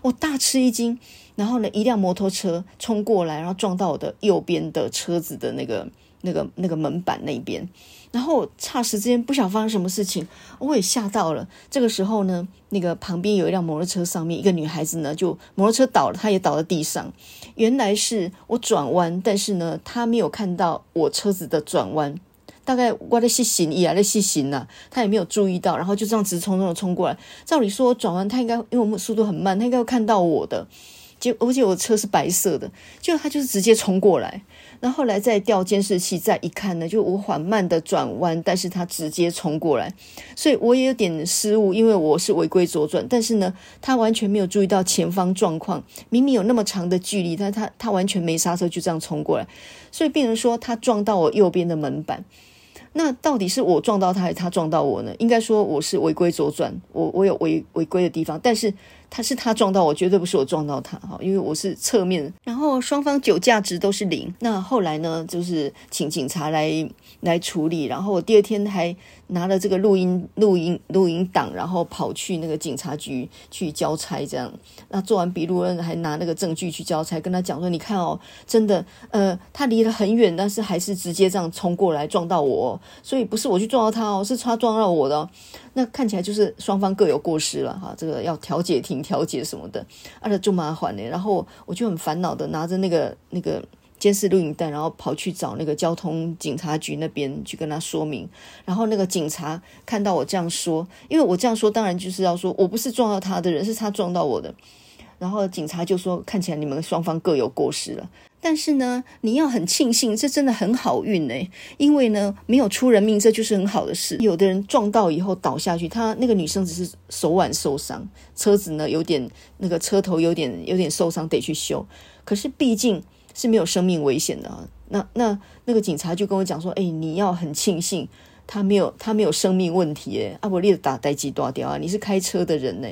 我大吃一惊，然后呢，一辆摩托车冲过来，然后撞到我的右边的车子的那个那个那个门板那边。然后霎时之间不想发生什么事情，我也吓到了。这个时候呢，那个旁边有一辆摩托车，上面一个女孩子呢，就摩托车倒了，她也倒在地上。原来是我转弯，但是呢，她没有看到我车子的转弯。大概我在细行，也在细心呐，她也没有注意到，然后就这样直冲冲的冲过来。照理说，转弯她应该，因为我们速度很慢，她应该会看到我的。就而且我车是白色的，就他就是直接冲过来，那后来再调监视器再一看呢，就我缓慢的转弯，但是他直接冲过来，所以我也有点失误，因为我是违规左转，但是呢，他完全没有注意到前方状况，明明有那么长的距离，但他他完全没刹车，就这样冲过来，所以病人说他撞到我右边的门板。那到底是我撞到他，还是他撞到我呢？应该说我是违规左转，我我有违违规的地方，但是他是他撞到我，绝对不是我撞到他哈，因为我是侧面。然后双方酒驾值都是零。那后来呢，就是请警察来来处理。然后我第二天还拿了这个录音录音录音档，然后跑去那个警察局去交差，这样。那做完笔录，还拿那个证据去交差，跟他讲说：“你看哦，真的，呃，他离得很远，但是还是直接这样冲过来撞到我。”所以不是我去撞到他哦，是他撞到我的。那看起来就是双方各有过失了哈。这个要调解庭调解什么的，啊，就麻烦呢。然后我就很烦恼的拿着那个那个监视录影带，然后跑去找那个交通警察局那边去跟他说明。然后那个警察看到我这样说，因为我这样说，当然就是要说我不是撞到他的人，是他撞到我的。然后警察就说，看起来你们双方各有过失了。但是呢，你要很庆幸，这真的很好运呢，因为呢，没有出人命，这就是很好的事。有的人撞到以后倒下去，他那个女生只是手腕受伤，车子呢有点那个车头有点有点受伤，得去修。可是毕竟是没有生命危险的啊。那那那个警察就跟我讲说，哎，你要很庆幸他没有他没有生命问题诶，阿伯利的打呆机断掉啊，你是开车的人呢。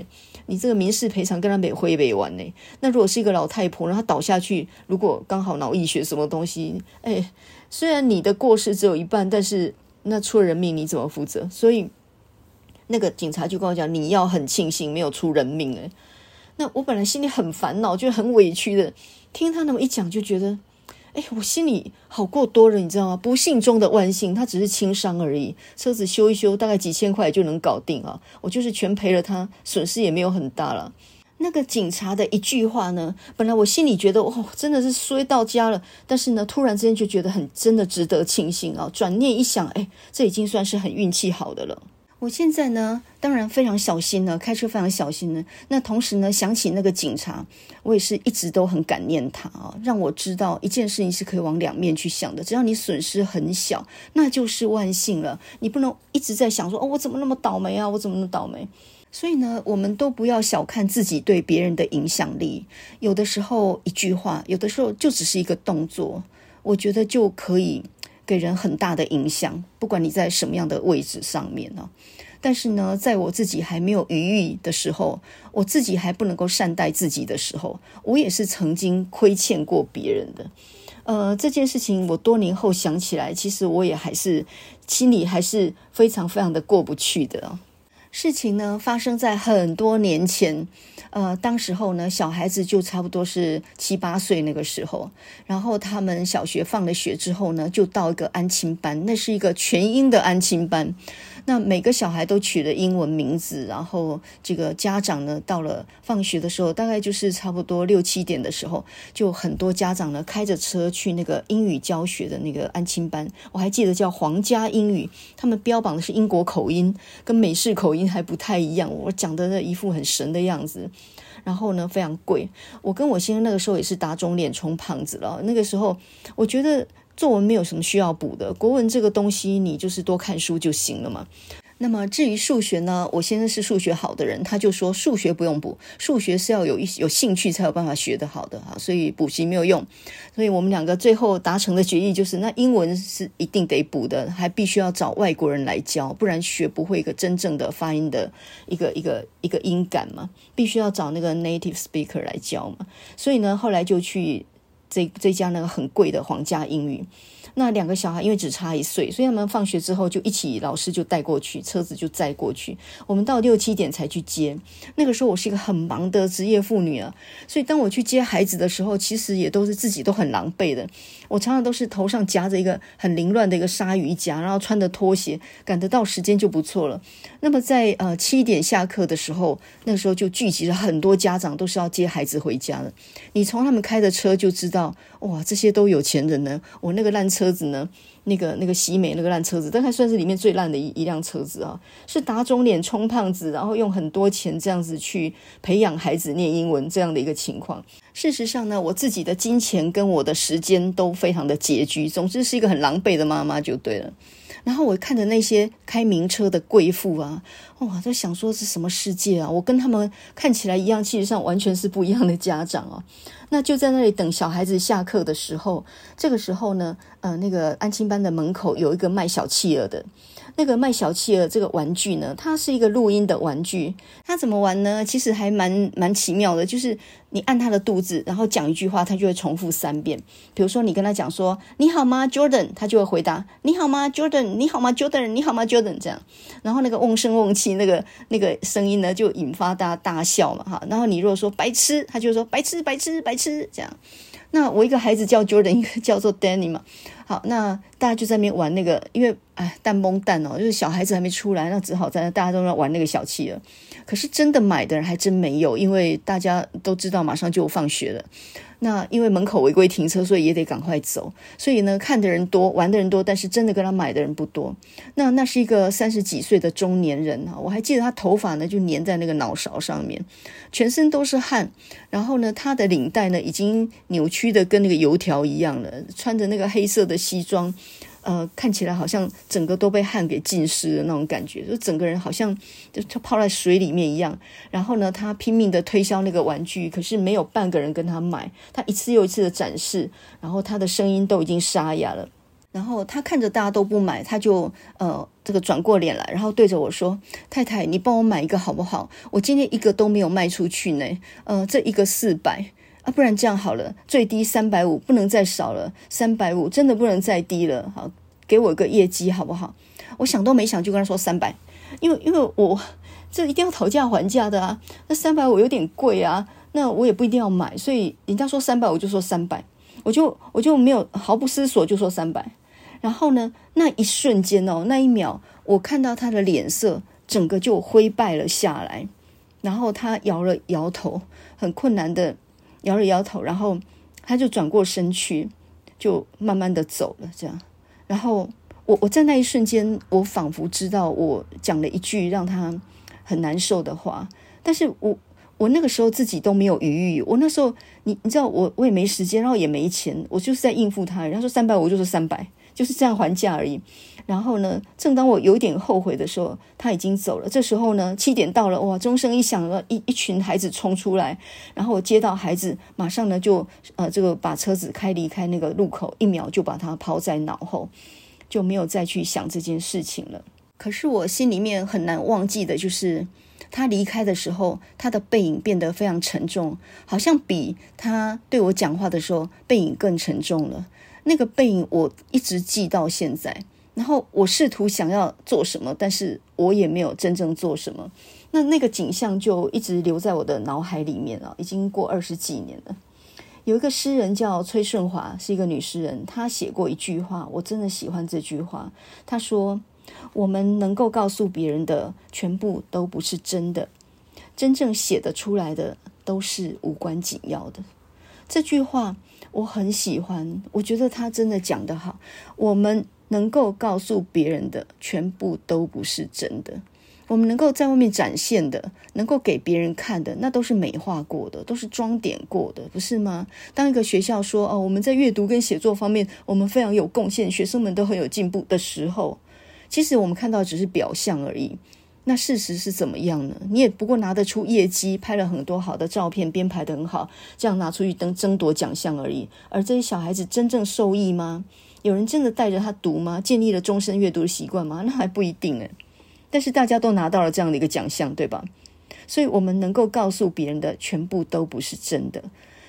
你这个民事赔偿跟他没会没完呢？那如果是一个老太婆，然后倒下去，如果刚好脑溢血什么东西，哎，虽然你的过失只有一半，但是那出人命你怎么负责？所以那个警察就跟我讲，你要很庆幸没有出人命哎。那我本来心里很烦恼，就很委屈的，听他那么一讲，就觉得。哎，我心里好过多了，你知道吗？不幸中的万幸，他只是轻伤而已，车子修一修，大概几千块就能搞定啊。我就是全赔了他，损失也没有很大了。那个警察的一句话呢，本来我心里觉得哦，真的是衰到家了，但是呢，突然之间就觉得很真的值得庆幸啊。转念一想，哎，这已经算是很运气好的了。我现在呢，当然非常小心了，开车非常小心了。那同时呢，想起那个警察，我也是一直都很感念他啊，让我知道一件事情是可以往两面去想的。只要你损失很小，那就是万幸了。你不能一直在想说，哦，我怎么那么倒霉啊？我怎么那么倒霉？所以呢，我们都不要小看自己对别人的影响力。有的时候一句话，有的时候就只是一个动作，我觉得就可以。给人很大的影响，不管你在什么样的位置上面呢。但是呢，在我自己还没有余裕的时候，我自己还不能够善待自己的时候，我也是曾经亏欠过别人的。呃，这件事情我多年后想起来，其实我也还是心里还是非常非常的过不去的。事情呢，发生在很多年前，呃，当时候呢，小孩子就差不多是七八岁那个时候，然后他们小学放了学之后呢，就到一个安亲班，那是一个全英的安亲班。那每个小孩都取了英文名字，然后这个家长呢，到了放学的时候，大概就是差不多六七点的时候，就很多家长呢开着车去那个英语教学的那个安亲班。我还记得叫皇家英语，他们标榜的是英国口音，跟美式口音还不太一样。我讲的那一副很神的样子，然后呢非常贵。我跟我先生那个时候也是打肿脸充胖子了。那个时候我觉得。作文没有什么需要补的，国文这个东西你就是多看书就行了嘛。那么至于数学呢？我先生是数学好的人，他就说数学不用补，数学是要有一有兴趣才有办法学得好的哈，所以补习没有用。所以我们两个最后达成的决议就是，那英文是一定得补的，还必须要找外国人来教，不然学不会一个真正的发音的一个一个一个音感嘛，必须要找那个 native speaker 来教嘛。所以呢，后来就去这这家那个很贵的皇家英语。那两个小孩因为只差一岁，所以他们放学之后就一起，老师就带过去，车子就载过去。我们到六七点才去接。那个时候我是一个很忙的职业妇女啊，所以当我去接孩子的时候，其实也都是自己都很狼狈的。我常常都是头上夹着一个很凌乱的一个鲨鱼夹，然后穿着拖鞋，赶得到时间就不错了。那么在呃七点下课的时候，那个时候就聚集了很多家长，都是要接孩子回家的。你从他们开的车就知道，哇，这些都有钱人呢。我那个烂车车。子呢？那个那个喜美那个烂车子，但还算是里面最烂的一一辆车子啊！是打肿脸充胖子，然后用很多钱这样子去培养孩子念英文这样的一个情况。事实上呢，我自己的金钱跟我的时间都非常的拮据，总之是一个很狼狈的妈妈就对了。然后我看着那些开名车的贵妇啊，哇，就想说是什么世界啊？我跟他们看起来一样，其实上完全是不一样的家长啊。那就在那里等小孩子下课的时候，这个时候呢，呃，那个安亲班的门口有一个卖小企鹅的。那个卖小企鹅这个玩具呢，它是一个录音的玩具。它怎么玩呢？其实还蛮蛮奇妙的，就是你按它的肚子，然后讲一句话，它就会重复三遍。比如说你跟他讲说“你好吗，Jordan”，他就会回答“你好吗，Jordan？你好吗，Jordan？你好吗，Jordan？” 这样。然后那个瓮声瓮气，那个那个声音呢，就引发大家大笑嘛，哈。然后你如果说“白痴”，他就说“白痴，白痴，白痴”这样。那我一个孩子叫 Jordan，一个叫做 Danny 嘛。好，那大家就在那边玩那个，因为哎，蛋蒙蛋哦，就是小孩子还没出来，那只好在那大家都在玩那个小企了。可是真的买的人还真没有，因为大家都知道马上就放学了。那因为门口违规停车，所以也得赶快走。所以呢，看的人多，玩的人多，但是真的跟他买的人不多。那那是一个三十几岁的中年人啊，我还记得他头发呢就粘在那个脑勺上面，全身都是汗。然后呢，他的领带呢已经扭曲的跟那个油条一样了，穿着那个黑色的西装。呃，看起来好像整个都被汗给浸湿的那种感觉，就整个人好像就泡在水里面一样。然后呢，他拼命的推销那个玩具，可是没有半个人跟他买。他一次又一次的展示，然后他的声音都已经沙哑了。然后他看着大家都不买，他就呃这个转过脸来，然后对着我说：“太太，你帮我买一个好不好？我今天一个都没有卖出去呢。呃，这一个四百。”啊，不然这样好了，最低三百五，不能再少了，三百五真的不能再低了。好，给我一个业绩好不好？我想都没想就跟他说三百，因为因为我这一定要讨价还价的啊。那三百五有点贵啊，那我也不一定要买，所以人家说三百，我就说三百，我就我就没有毫不思索就说三百。然后呢，那一瞬间哦，那一秒，我看到他的脸色整个就灰败了下来，然后他摇了摇头，很困难的。摇了摇头，然后他就转过身去，就慢慢的走了。这样，然后我我在那一瞬间，我仿佛知道我讲了一句让他很难受的话，但是我我那个时候自己都没有余裕。我那时候，你你知道，我我也没时间，然后也没钱，我就是在应付他。人家说三百，我就说三百，就是这样还价而已。然后呢，正当我有点后悔的时候，他已经走了。这时候呢，七点到了，哇，钟声一响了，一一群孩子冲出来，然后我接到孩子，马上呢就呃这个把车子开离开那个路口，一秒就把他抛在脑后，就没有再去想这件事情了。可是我心里面很难忘记的就是，他离开的时候，他的背影变得非常沉重，好像比他对我讲话的时候背影更沉重了。那个背影我一直记到现在。然后我试图想要做什么，但是我也没有真正做什么。那那个景象就一直留在我的脑海里面了，已经过二十几年了。有一个诗人叫崔顺华，是一个女诗人，她写过一句话，我真的喜欢这句话。她说：“我们能够告诉别人的全部都不是真的，真正写得出来的都是无关紧要的。”这句话我很喜欢，我觉得她真的讲得好。我们。能够告诉别人的全部都不是真的，我们能够在外面展现的，能够给别人看的，那都是美化过的，都是装点过的，不是吗？当一个学校说哦，我们在阅读跟写作方面，我们非常有贡献，学生们都很有进步的时候，其实我们看到只是表象而已。那事实是怎么样呢？你也不过拿得出业绩，拍了很多好的照片，编排得很好，这样拿出去争争夺奖项而已。而这些小孩子真正受益吗？有人真的带着他读吗？建立了终身阅读的习惯吗？那还不一定诶。但是大家都拿到了这样的一个奖项，对吧？所以我们能够告诉别人的，全部都不是真的。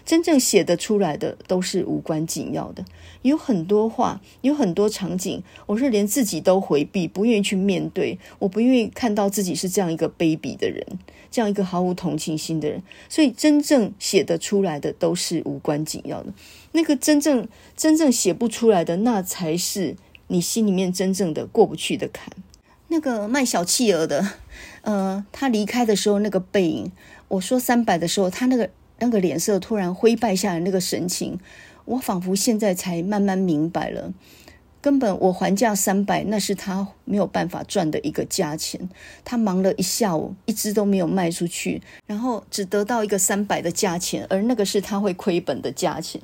真正写得出来的都是无关紧要的，有很多话，有很多场景，我是连自己都回避，不愿意去面对，我不愿意看到自己是这样一个卑鄙的人，这样一个毫无同情心的人。所以，真正写得出来的都是无关紧要的。那个真正真正写不出来的，那才是你心里面真正的过不去的坎。那个卖小企鹅的，呃，他离开的时候那个背影，我说三百的时候，他那个。那个脸色突然灰败下来，那个神情，我仿佛现在才慢慢明白了。根本我还价三百，那是他没有办法赚的一个价钱。他忙了一下午，一只都没有卖出去，然后只得到一个三百的价钱，而那个是他会亏本的价钱。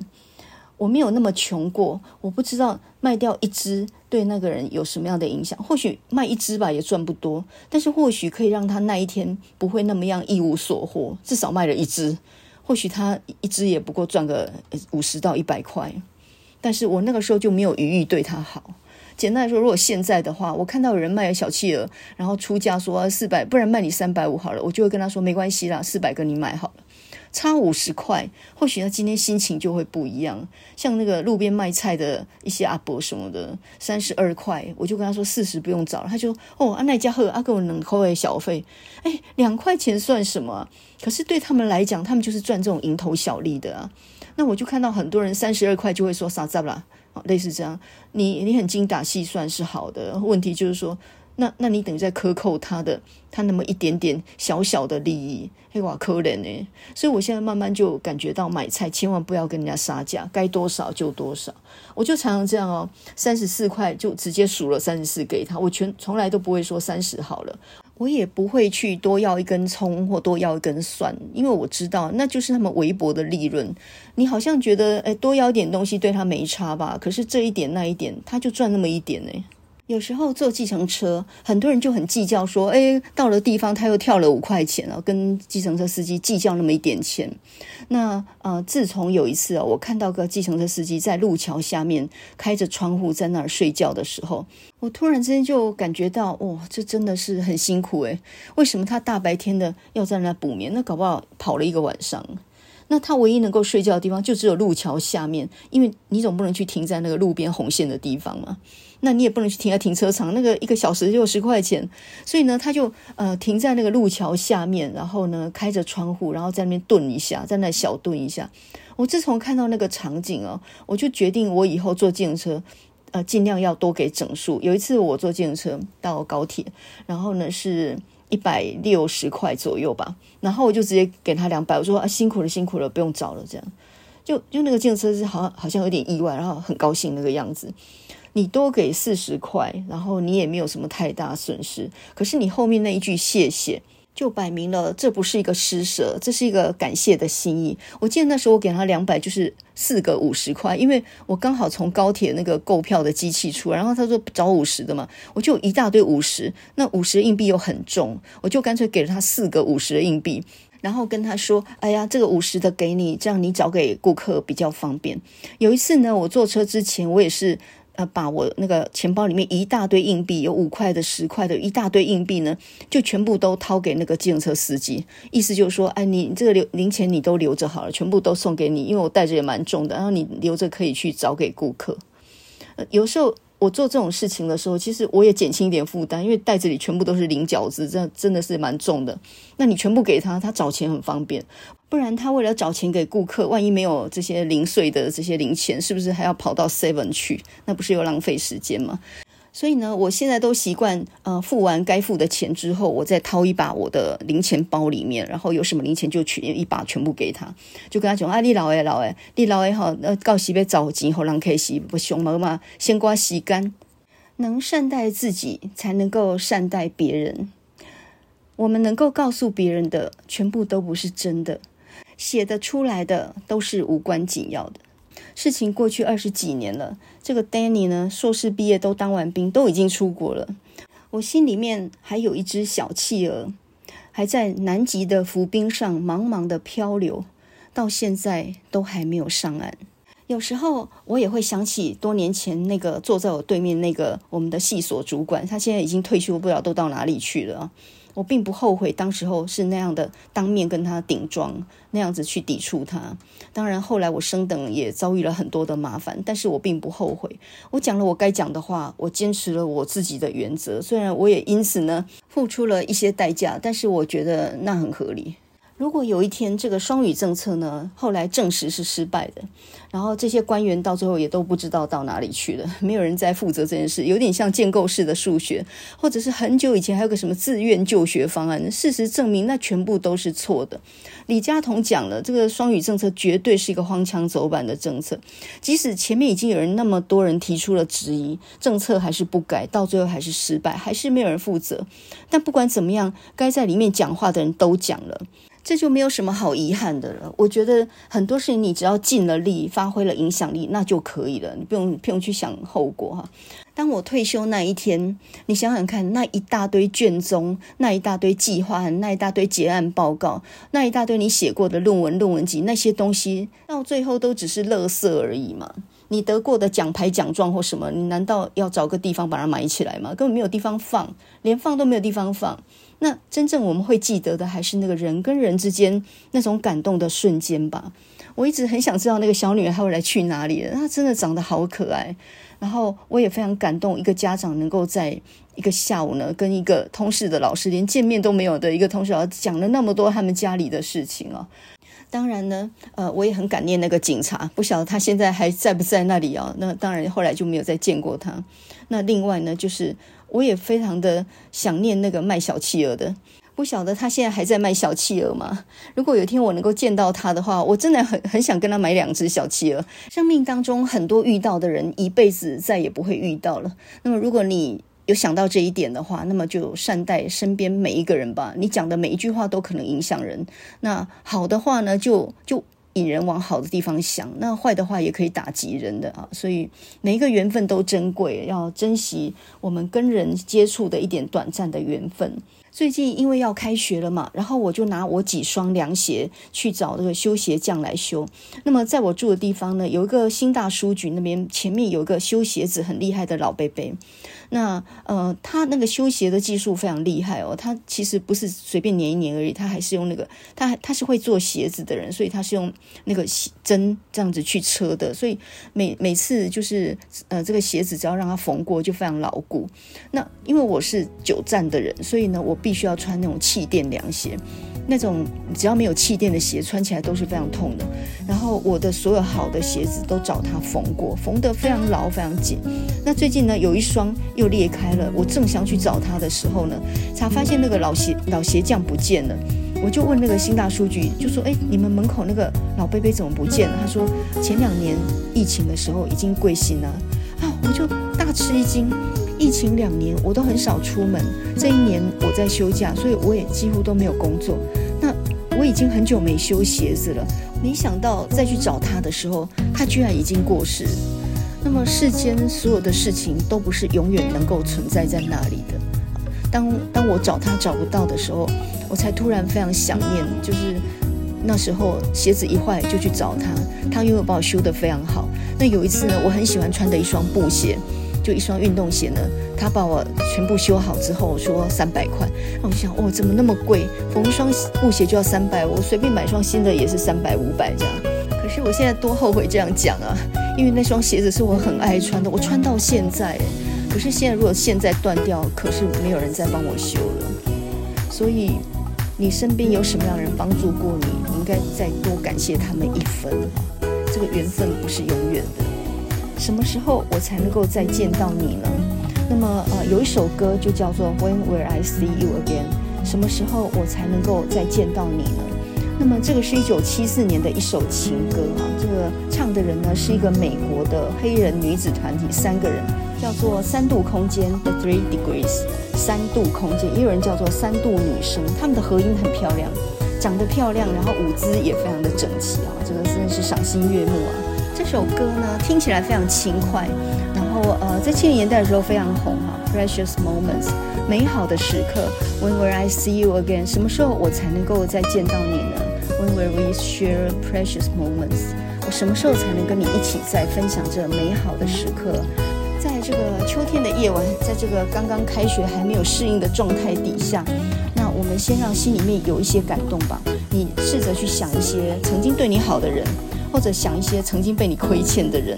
我没有那么穷过，我不知道卖掉一只对那个人有什么样的影响。或许卖一只吧，也赚不多，但是或许可以让他那一天不会那么样一无所获，至少卖了一只。或许他一只也不过赚个五十到一百块，但是我那个时候就没有余裕对他好。简单来说，如果现在的话，我看到有人卖了小企鹅，然后出价说四百，不然卖你三百五好了，我就会跟他说没关系啦，四百跟你买好了。差五十块，或许他今天心情就会不一样。像那个路边卖菜的一些阿伯什么的，三十二块，我就跟他说四十不用找了。他就哦，阿奈家贺阿给我能扣诶小费，哎，两块钱算什么？可是对他们来讲，他们就是赚这种蝇头小利的啊。那我就看到很多人三十二块就会说啥子啦，类似这样。你你很精打细算是好的，问题就是说。那那你等于在克扣他的他那么一点点小小的利益，嘿哇可怜呢。所以我现在慢慢就感觉到买菜千万不要跟人家杀价，该多少就多少。我就常常这样哦，三十四块就直接数了三十四给他，我全从来都不会说三十好了，我也不会去多要一根葱或多要一根蒜，因为我知道那就是他们微薄的利润。你好像觉得诶多要一点东西对他没差吧？可是这一点那一点他就赚那么一点呢。有时候坐计程车，很多人就很计较，说：“哎，到了地方他又跳了五块钱啊，跟计程车司机计较那么一点钱。”那呃，自从有一次啊，我看到个计程车司机在路桥下面开着窗户在那儿睡觉的时候，我突然之间就感觉到，哇、哦，这真的是很辛苦诶。为什么他大白天的要在那补眠？那搞不好跑了一个晚上。那他唯一能够睡觉的地方就只有路桥下面，因为你总不能去停在那个路边红线的地方嘛。那你也不能去停在停车场，那个一个小时就十块钱，所以呢，他就呃停在那个路桥下面，然后呢开着窗户，然后在那边蹲一下，在那小蹲一下。我自从看到那个场景哦，我就决定我以后坐计程车，呃，尽量要多给整数。有一次我坐计程车到高铁，然后呢是一百六十块左右吧，然后我就直接给他两百，我说啊辛苦了辛苦了，不用找了，这样就就那个计程车是好像好像有点意外，然后很高兴那个样子。你多给四十块，然后你也没有什么太大损失。可是你后面那一句谢谢，就摆明了这不是一个施舍，这是一个感谢的心意。我记得那时候我给他两百，就是四个五十块，因为我刚好从高铁那个购票的机器出来，然后他说找五十的嘛，我就一大堆五十，那五十硬币又很重，我就干脆给了他四个五十的硬币，然后跟他说：“哎呀，这个五十的给你，这样你找给顾客比较方便。”有一次呢，我坐车之前，我也是。呃，把我那个钱包里面一大堆硬币，有五块的、十块的，一大堆硬币呢，就全部都掏给那个计程车司机。意思就是说，哎，你这个留零钱你都留着好了，全部都送给你，因为我带着也蛮重的，然后你留着可以去找给顾客。有时候。我做这种事情的时候，其实我也减轻一点负担，因为袋子里全部都是零饺子，这真的是蛮重的。那你全部给他，他找钱很方便。不然他为了找钱给顾客，万一没有这些零碎的这些零钱，是不是还要跑到 Seven 去？那不是又浪费时间吗？所以呢，我现在都习惯，呃，付完该付的钱之后，我再掏一把我的零钱包里面，然后有什么零钱就取一把全部给他，就跟他讲啊，你老诶老诶，你老诶好，那到时要找钱，后人可以不熊猫嘛，先刮洗干，能善待自己，才能够善待别人。我们能够告诉别人的，全部都不是真的，写得出来的都是无关紧要的。事情过去二十几年了，这个 Danny 呢，硕士毕业都当完兵，都已经出国了。我心里面还有一只小企鹅，还在南极的浮冰上茫茫的漂流，到现在都还没有上岸。有时候我也会想起多年前那个坐在我对面那个我们的系所主管，他现在已经退休，不知道都到哪里去了。我并不后悔当时候是那样的当面跟他顶撞，那样子去抵触他。当然后来我升等也遭遇了很多的麻烦，但是我并不后悔。我讲了我该讲的话，我坚持了我自己的原则。虽然我也因此呢付出了一些代价，但是我觉得那很合理。如果有一天这个双语政策呢，后来证实是失败的，然后这些官员到最后也都不知道到哪里去了，没有人再负责这件事，有点像建构式的数学，或者是很久以前还有个什么自愿就学方案，事实证明那全部都是错的。李嘉同讲了，这个双语政策绝对是一个荒腔走板的政策，即使前面已经有人那么多人提出了质疑，政策还是不改，到最后还是失败，还是没有人负责。但不管怎么样，该在里面讲话的人都讲了。这就没有什么好遗憾的了。我觉得很多事情你只要尽了力，发挥了影响力，那就可以了。你不用不用去想后果哈。当我退休那一天，你想想看，那一大堆卷宗，那一大堆计划，那一大堆结案报告，那一大堆你写过的论文、论文集，那些东西到最后都只是垃圾而已嘛。你得过的奖牌、奖状或什么，你难道要找个地方把它埋起来吗？根本没有地方放，连放都没有地方放。那真正我们会记得的，还是那个人跟人之间那种感动的瞬间吧。我一直很想知道那个小女孩后来去哪里了。她真的长得好可爱，然后我也非常感动，一个家长能够在一个下午呢，跟一个通识的老师连见面都没有的一个通识老师讲了那么多他们家里的事情啊。当然呢，呃，我也很感念那个警察，不晓得他现在还在不在那里啊？那当然后来就没有再见过他。那另外呢，就是。我也非常的想念那个卖小企鹅的，不晓得他现在还在卖小企鹅吗？如果有一天我能够见到他的话，我真的很很想跟他买两只小企鹅。生命当中很多遇到的人，一辈子再也不会遇到了。那么如果你有想到这一点的话，那么就善待身边每一个人吧。你讲的每一句话都可能影响人。那好的话呢，就就。引人往好的地方想，那坏的话也可以打击人的啊，所以每一个缘分都珍贵，要珍惜我们跟人接触的一点短暂的缘分。最近因为要开学了嘛，然后我就拿我几双凉鞋去找这个修鞋匠来修。那么在我住的地方呢，有一个新大书局那边前面有一个修鞋子很厉害的老伯伯。那呃，他那个修鞋的技术非常厉害哦。他其实不是随便粘一粘而已，他还是用那个他他是会做鞋子的人，所以他是用那个针这样子去车的。所以每每次就是呃这个鞋子只要让他缝过就非常牢固。那因为我是久站的人，所以呢我。必须要穿那种气垫凉鞋，那种只要没有气垫的鞋，穿起来都是非常痛的。然后我的所有好的鞋子都找他缝过，缝得非常牢，非常紧。那最近呢，有一双又裂开了，我正想去找他的时候呢，才发现那个老鞋老鞋匠不见了。我就问那个新大数据，就说：“哎，你们门口那个老伯伯怎么不见了？”他说：“前两年疫情的时候已经归心了。”啊，我就大吃一惊。疫情两年，我都很少出门。这一年我在休假，所以我也几乎都没有工作。那我已经很久没修鞋子了。没想到再去找他的时候，他居然已经过世。那么世间所有的事情都不是永远能够存在在那里的。当当我找他找不到的时候，我才突然非常想念，就是那时候鞋子一坏就去找他，他又有把我修得非常好。那有一次呢，我很喜欢穿的一双布鞋。就一双运动鞋呢，他把我全部修好之后说三百块，那我就想哦，怎么那么贵？缝一双布鞋就要三百，我随便买双新的也是三百五百这样。可是我现在多后悔这样讲啊，因为那双鞋子是我很爱穿的，我穿到现在。可是现在如果现在断掉，可是没有人再帮我修了。所以你身边有什么样的人帮助过你，你应该再多感谢他们一分。这个缘分不是永远的。什么时候我才能够再见到你呢？那么呃，有一首歌就叫做 When Will I See You Again？什么时候我才能够再见到你呢？那么这个是一九七四年的一首情歌啊，这个唱的人呢是一个美国的黑人女子团体，三个人叫做三度空间 The Three Degrees，三度空间，也有人叫做三度女生，她们的合音很漂亮，长得漂亮，然后舞姿也非常的整齐啊，这个真的是赏心悦目啊。这首歌呢，听起来非常轻快，然后呃，在七零年代的时候非常红哈。Precious moments，美好的时刻。When will I see you again？什么时候我才能够再见到你呢？When will we share precious moments？我什么时候才能跟你一起再分享这美好的时刻？在这个秋天的夜晚，在这个刚刚开学还没有适应的状态底下，那我们先让心里面有一些感动吧。你试着去想一些曾经对你好的人。或者想一些曾经被你亏欠的人，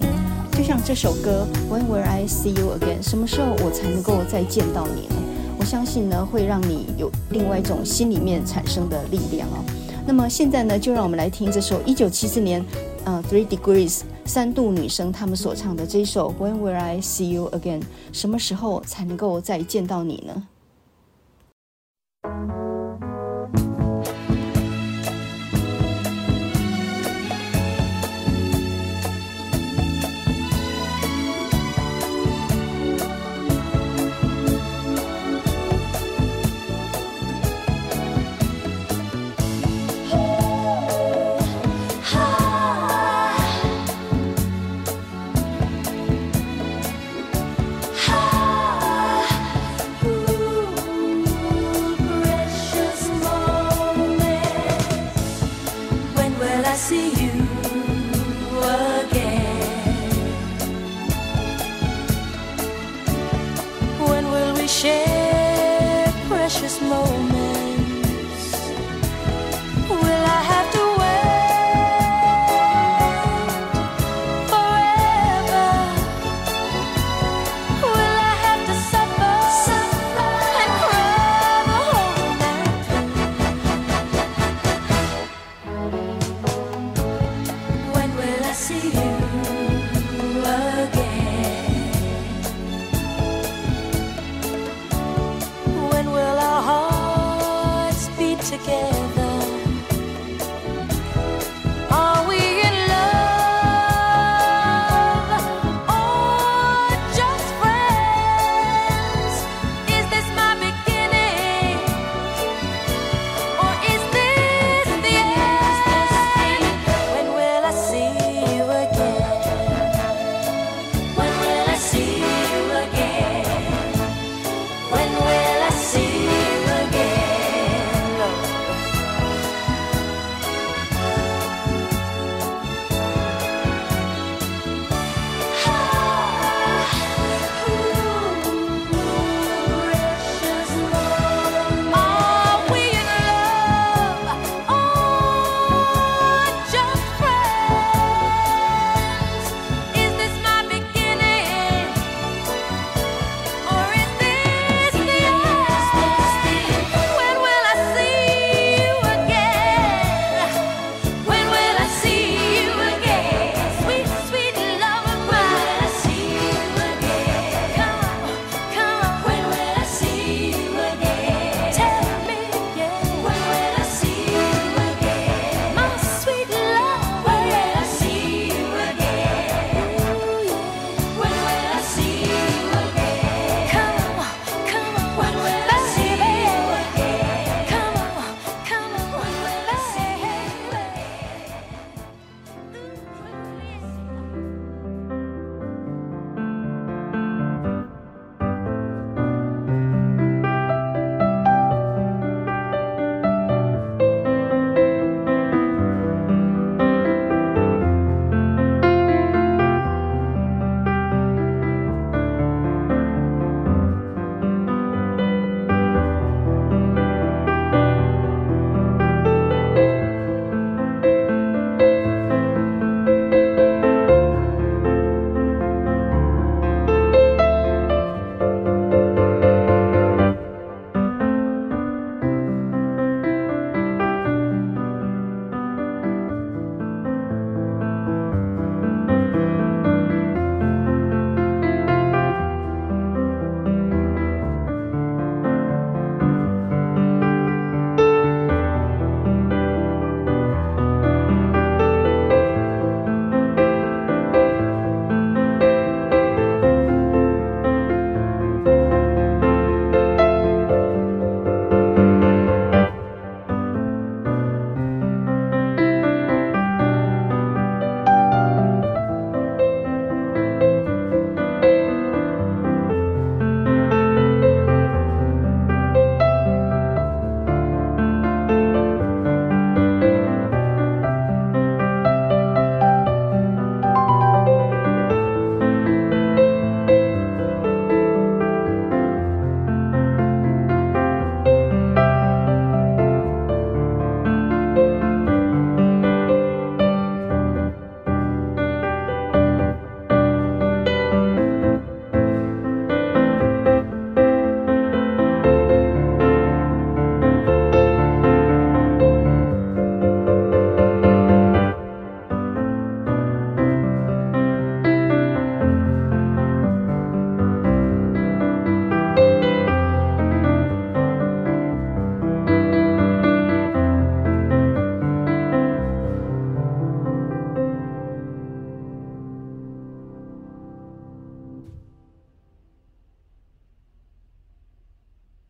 就像这首歌 When will I see you again？什么时候我才能够再见到你呢？我相信呢，会让你有另外一种心里面产生的力量哦。那么现在呢，就让我们来听这首一九七四年，呃，Three Degrees 三度女生他们所唱的这首 When will I see you again？什么时候才能够再见到你呢？again.